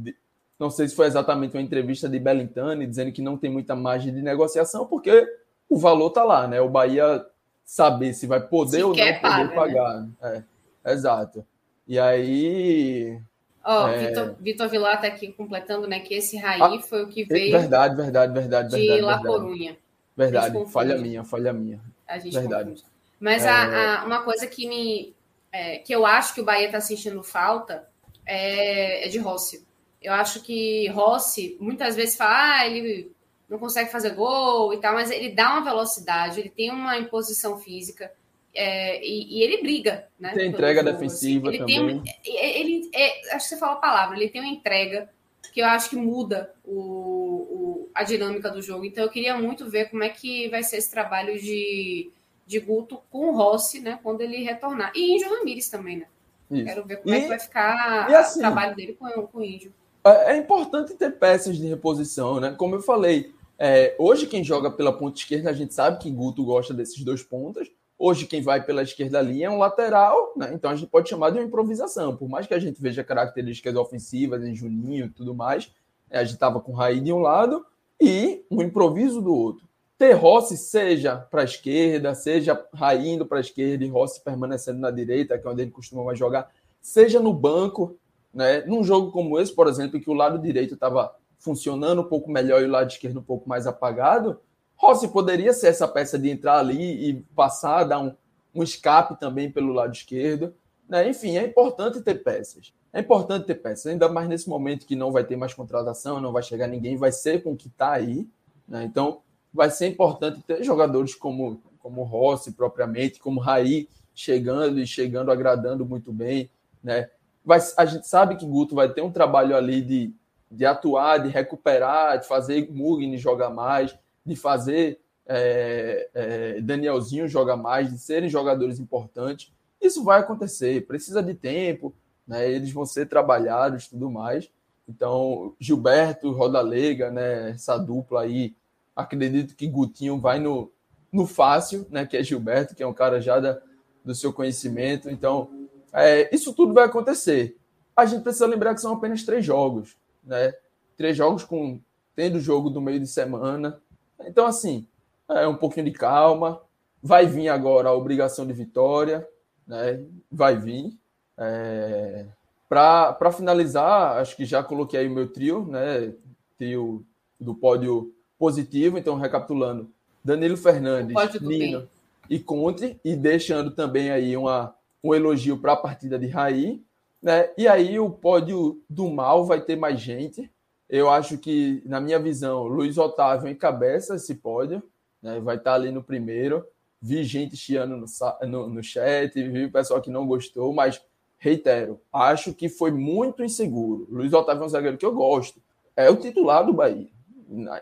Não sei se foi exatamente uma entrevista de Bellintani dizendo que não tem muita margem de negociação, porque o valor tá lá, né? O Bahia saber se vai poder se ou não poder paga, né? pagar. Né? É, exato. E aí Ó, oh, é... Vitor, Vilar está aqui completando, né? Que esse Raí ah, foi o que veio. Verdade, verdade, verdade. De verdade, La Corunha. Verdade, falha minha, falha minha. A gente verdade. Confunde. Mas é... a, a, uma coisa que me. É, que eu acho que o Bahia está sentindo falta é, é, de Rossi. Eu acho que Rossi muitas vezes fala, ah, ele não consegue fazer gol e tal, mas ele dá uma velocidade, ele tem uma imposição física. É, e, e, ele briga, né? Tem entrega defensiva assim. ele também. Tem, ele, é, acho que você falou a palavra, ele tem uma entrega que eu acho que muda o, o, a dinâmica do jogo. Então eu queria muito ver como é que vai ser esse trabalho de, de Guto com o Rossi, né? Quando ele retornar. E Índio Ramires também, né? Isso. Quero ver como e, é que vai ficar assim, o trabalho dele com, com o Índio. É, é importante ter peças de reposição, né? Como eu falei, é, hoje quem joga pela ponta esquerda, a gente sabe que Guto gosta desses dois pontas. Hoje, quem vai pela esquerda linha é um lateral, né? então a gente pode chamar de uma improvisação. Por mais que a gente veja características ofensivas em Juninho e tudo mais, é, a gente estava com Raí de um lado e um improviso do outro. Ter Rossi, seja para a esquerda, seja Raí indo para a esquerda e Rossi permanecendo na direita, que é onde ele costuma mais jogar, seja no banco, né? num jogo como esse, por exemplo, em que o lado direito estava funcionando um pouco melhor e o lado esquerdo um pouco mais apagado, Rossi poderia ser essa peça de entrar ali e passar, dar um, um escape também pelo lado esquerdo. Né? Enfim, é importante ter peças. É importante ter peças, ainda mais nesse momento que não vai ter mais contratação, não vai chegar ninguém, vai ser com o que está aí. Né? Então, vai ser importante ter jogadores como, como Rossi, propriamente, como Raí, chegando e chegando, agradando muito bem. Né? Vai, a gente sabe que Guto vai ter um trabalho ali de, de atuar, de recuperar, de fazer Mugni jogar mais de fazer é, é, Danielzinho jogar mais, de serem jogadores importantes. Isso vai acontecer, precisa de tempo, né? Eles vão ser trabalhados e tudo mais. Então, Gilberto, Rodalega, né? Essa dupla aí, acredito que Gutinho vai no, no fácil, né? Que é Gilberto, que é um cara já da, do seu conhecimento. Então, é, isso tudo vai acontecer. A gente precisa lembrar que são apenas três jogos, né? Três jogos com tendo jogo do meio de semana. Então, assim, é um pouquinho de calma. Vai vir agora a obrigação de vitória, né? Vai vir. É... Para finalizar, acho que já coloquei aí o meu trio, né? Trio do pódio positivo. Então, recapitulando: Danilo Fernandes, Nino e Conte, e deixando também aí uma, um elogio para a partida de Raí. Né? E aí o pódio do mal vai ter mais gente. Eu acho que, na minha visão, Luiz Otávio encabeça esse pódio, né? vai estar ali no primeiro. Vi gente chiando no, no, no chat, vi o pessoal que não gostou, mas reitero, acho que foi muito inseguro. Luiz Otávio é um zagueiro que eu gosto. É o titular do Bahia.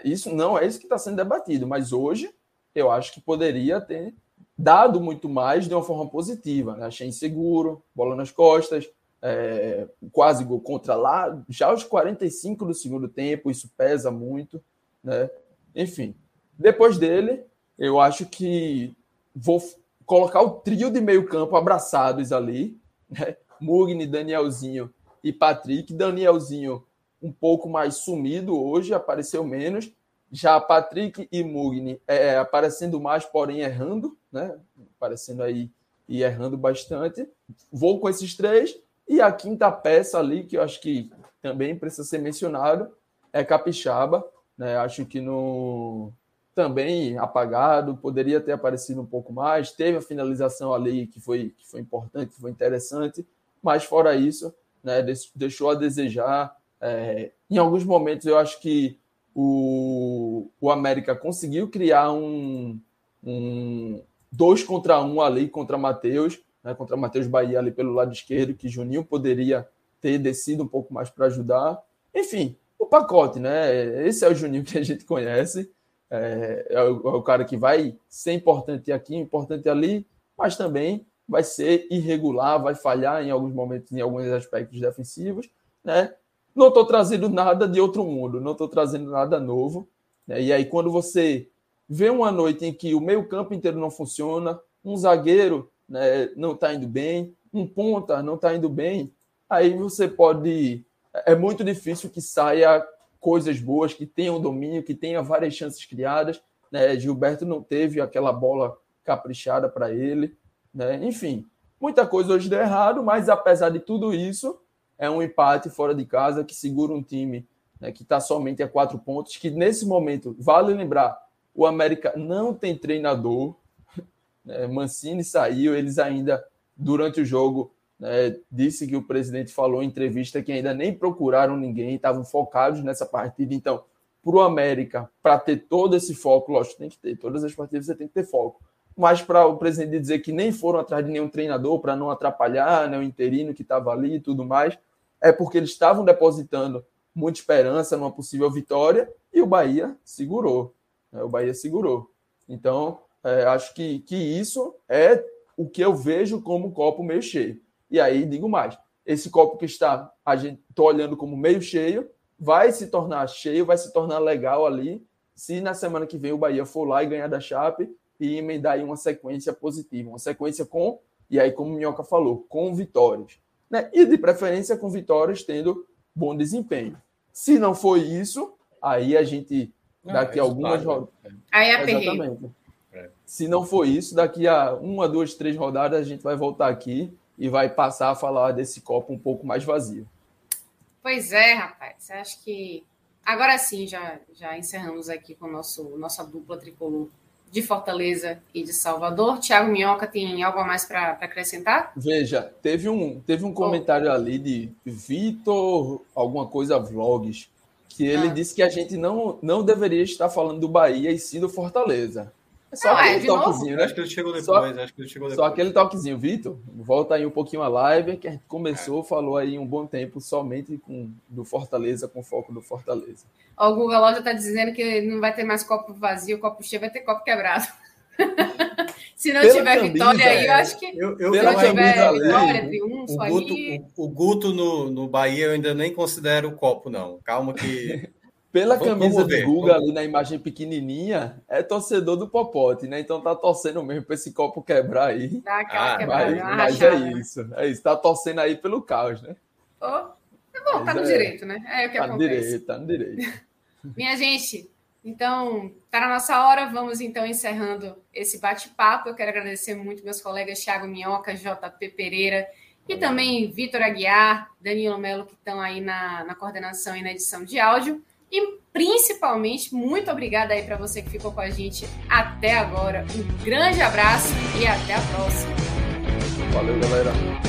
Isso não é isso que está sendo debatido, mas hoje eu acho que poderia ter dado muito mais de uma forma positiva. Né? Achei inseguro, bola nas costas, é, quase gol contra lá, já aos 45 do segundo tempo, isso pesa muito. Né? Enfim, depois dele, eu acho que vou colocar o trio de meio campo abraçados ali, né? Mugni, Danielzinho e Patrick. Danielzinho um pouco mais sumido hoje, apareceu menos. Já Patrick e Mugni é, aparecendo mais, porém errando, né? Aparecendo aí e errando bastante. Vou com esses três. E a quinta peça ali, que eu acho que também precisa ser mencionado, é Capixaba. Né? Acho que no também apagado, poderia ter aparecido um pouco mais. Teve a finalização ali que foi, que foi importante, que foi interessante, mas fora isso, né, deixou a desejar. É, em alguns momentos, eu acho que o, o América conseguiu criar um, um dois contra um ali contra Matheus, né, contra Matheus Bahia ali pelo lado esquerdo, que Juninho poderia ter descido um pouco mais para ajudar. Enfim, o pacote, né? Esse é o Juninho que a gente conhece. É, é, o, é, o, cara que vai ser importante aqui, importante ali, mas também vai ser irregular, vai falhar em alguns momentos, em alguns aspectos defensivos, né? Não estou trazendo nada de outro mundo, não estou trazendo nada novo. Né? E aí, quando você vê uma noite em que o meio-campo inteiro não funciona, um zagueiro né, não está indo bem, um ponta não está indo bem, aí você pode. É muito difícil que saia coisas boas, que tenham domínio, que tenha várias chances criadas. Né? Gilberto não teve aquela bola caprichada para ele. Né? Enfim, muita coisa hoje deu errado, mas apesar de tudo isso, é um empate fora de casa que segura um time né, que está somente a quatro pontos, que nesse momento, vale lembrar, o América não tem treinador. Né? Mancini saiu, eles ainda, durante o jogo, né, disse que o presidente falou em entrevista que ainda nem procuraram ninguém, estavam focados nessa partida. Então, para o América, para ter todo esse foco, lógico, tem que ter, todas as partidas você tem que ter foco. Mas para o presidente dizer que nem foram atrás de nenhum treinador para não atrapalhar né, o interino que estava ali e tudo mais, é porque eles estavam depositando muita esperança numa possível vitória e o Bahia segurou. Né, o Bahia segurou. Então, é, acho que, que isso é o que eu vejo como copo meio cheio. E aí, digo mais, esse copo que está, a gente tô olhando como meio cheio, vai se tornar cheio, vai se tornar legal ali, se na semana que vem o Bahia for lá e ganhar da Chape e emendar aí uma sequência positiva, uma sequência com, e aí como o Minhoca falou, com vitórias. Né? E de preferência com vitórias tendo bom desempenho. Se não for isso, aí a gente, daqui a algumas rodadas... Aí é Exatamente. Se não for isso, daqui a uma, duas, três rodadas a gente vai voltar aqui e vai passar a falar desse copo um pouco mais vazio. Pois é, rapaz. Acho que agora sim já, já encerramos aqui com nosso nossa dupla tricolor de Fortaleza e de Salvador. Tiago Minhoca tem algo a mais para acrescentar? Veja, teve um, teve um comentário oh. ali de Vitor, alguma coisa vlogs, que ele ah. disse que a gente não, não deveria estar falando do Bahia e sim do Fortaleza. É só não, aquele é, toquezinho, né? Acho que ele chegou depois, só, acho que ele chegou depois. Só aquele toquezinho, Vitor. Volta aí um pouquinho a live, que a gente começou, é. falou aí um bom tempo somente com, do Fortaleza, com foco do Fortaleza. Ó, o Google Loja está dizendo que não vai ter mais copo vazio, copo cheio, vai ter copo quebrado. Se não Pela tiver camisa, vitória aí, eu acho que. Eu, eu, se não tiver vitória, triunfo o Guto, aí. O, o Guto no, no Bahia eu ainda nem considero o copo, não. Calma que. Pela vamos, camisa vamos do Guga ali na imagem pequenininha, é torcedor do Popote, né? Então tá torcendo mesmo para esse copo quebrar aí. Tá aquela ah, quebrada, mas, mas é isso, é isso. Tá torcendo aí pelo caos, né? Oh, bom, tá no é, direito, né? É o que tá acontece. No direito, tá no direito. Minha gente, então, tá na nossa hora, vamos então encerrando esse bate-papo. Eu quero agradecer muito meus colegas Thiago Minhoca, JP Pereira e também Vitor Aguiar, Danilo Melo, que estão aí na, na coordenação e na edição de áudio. E principalmente, muito obrigada aí para você que ficou com a gente até agora. Um grande abraço e até a próxima. Valeu, galera.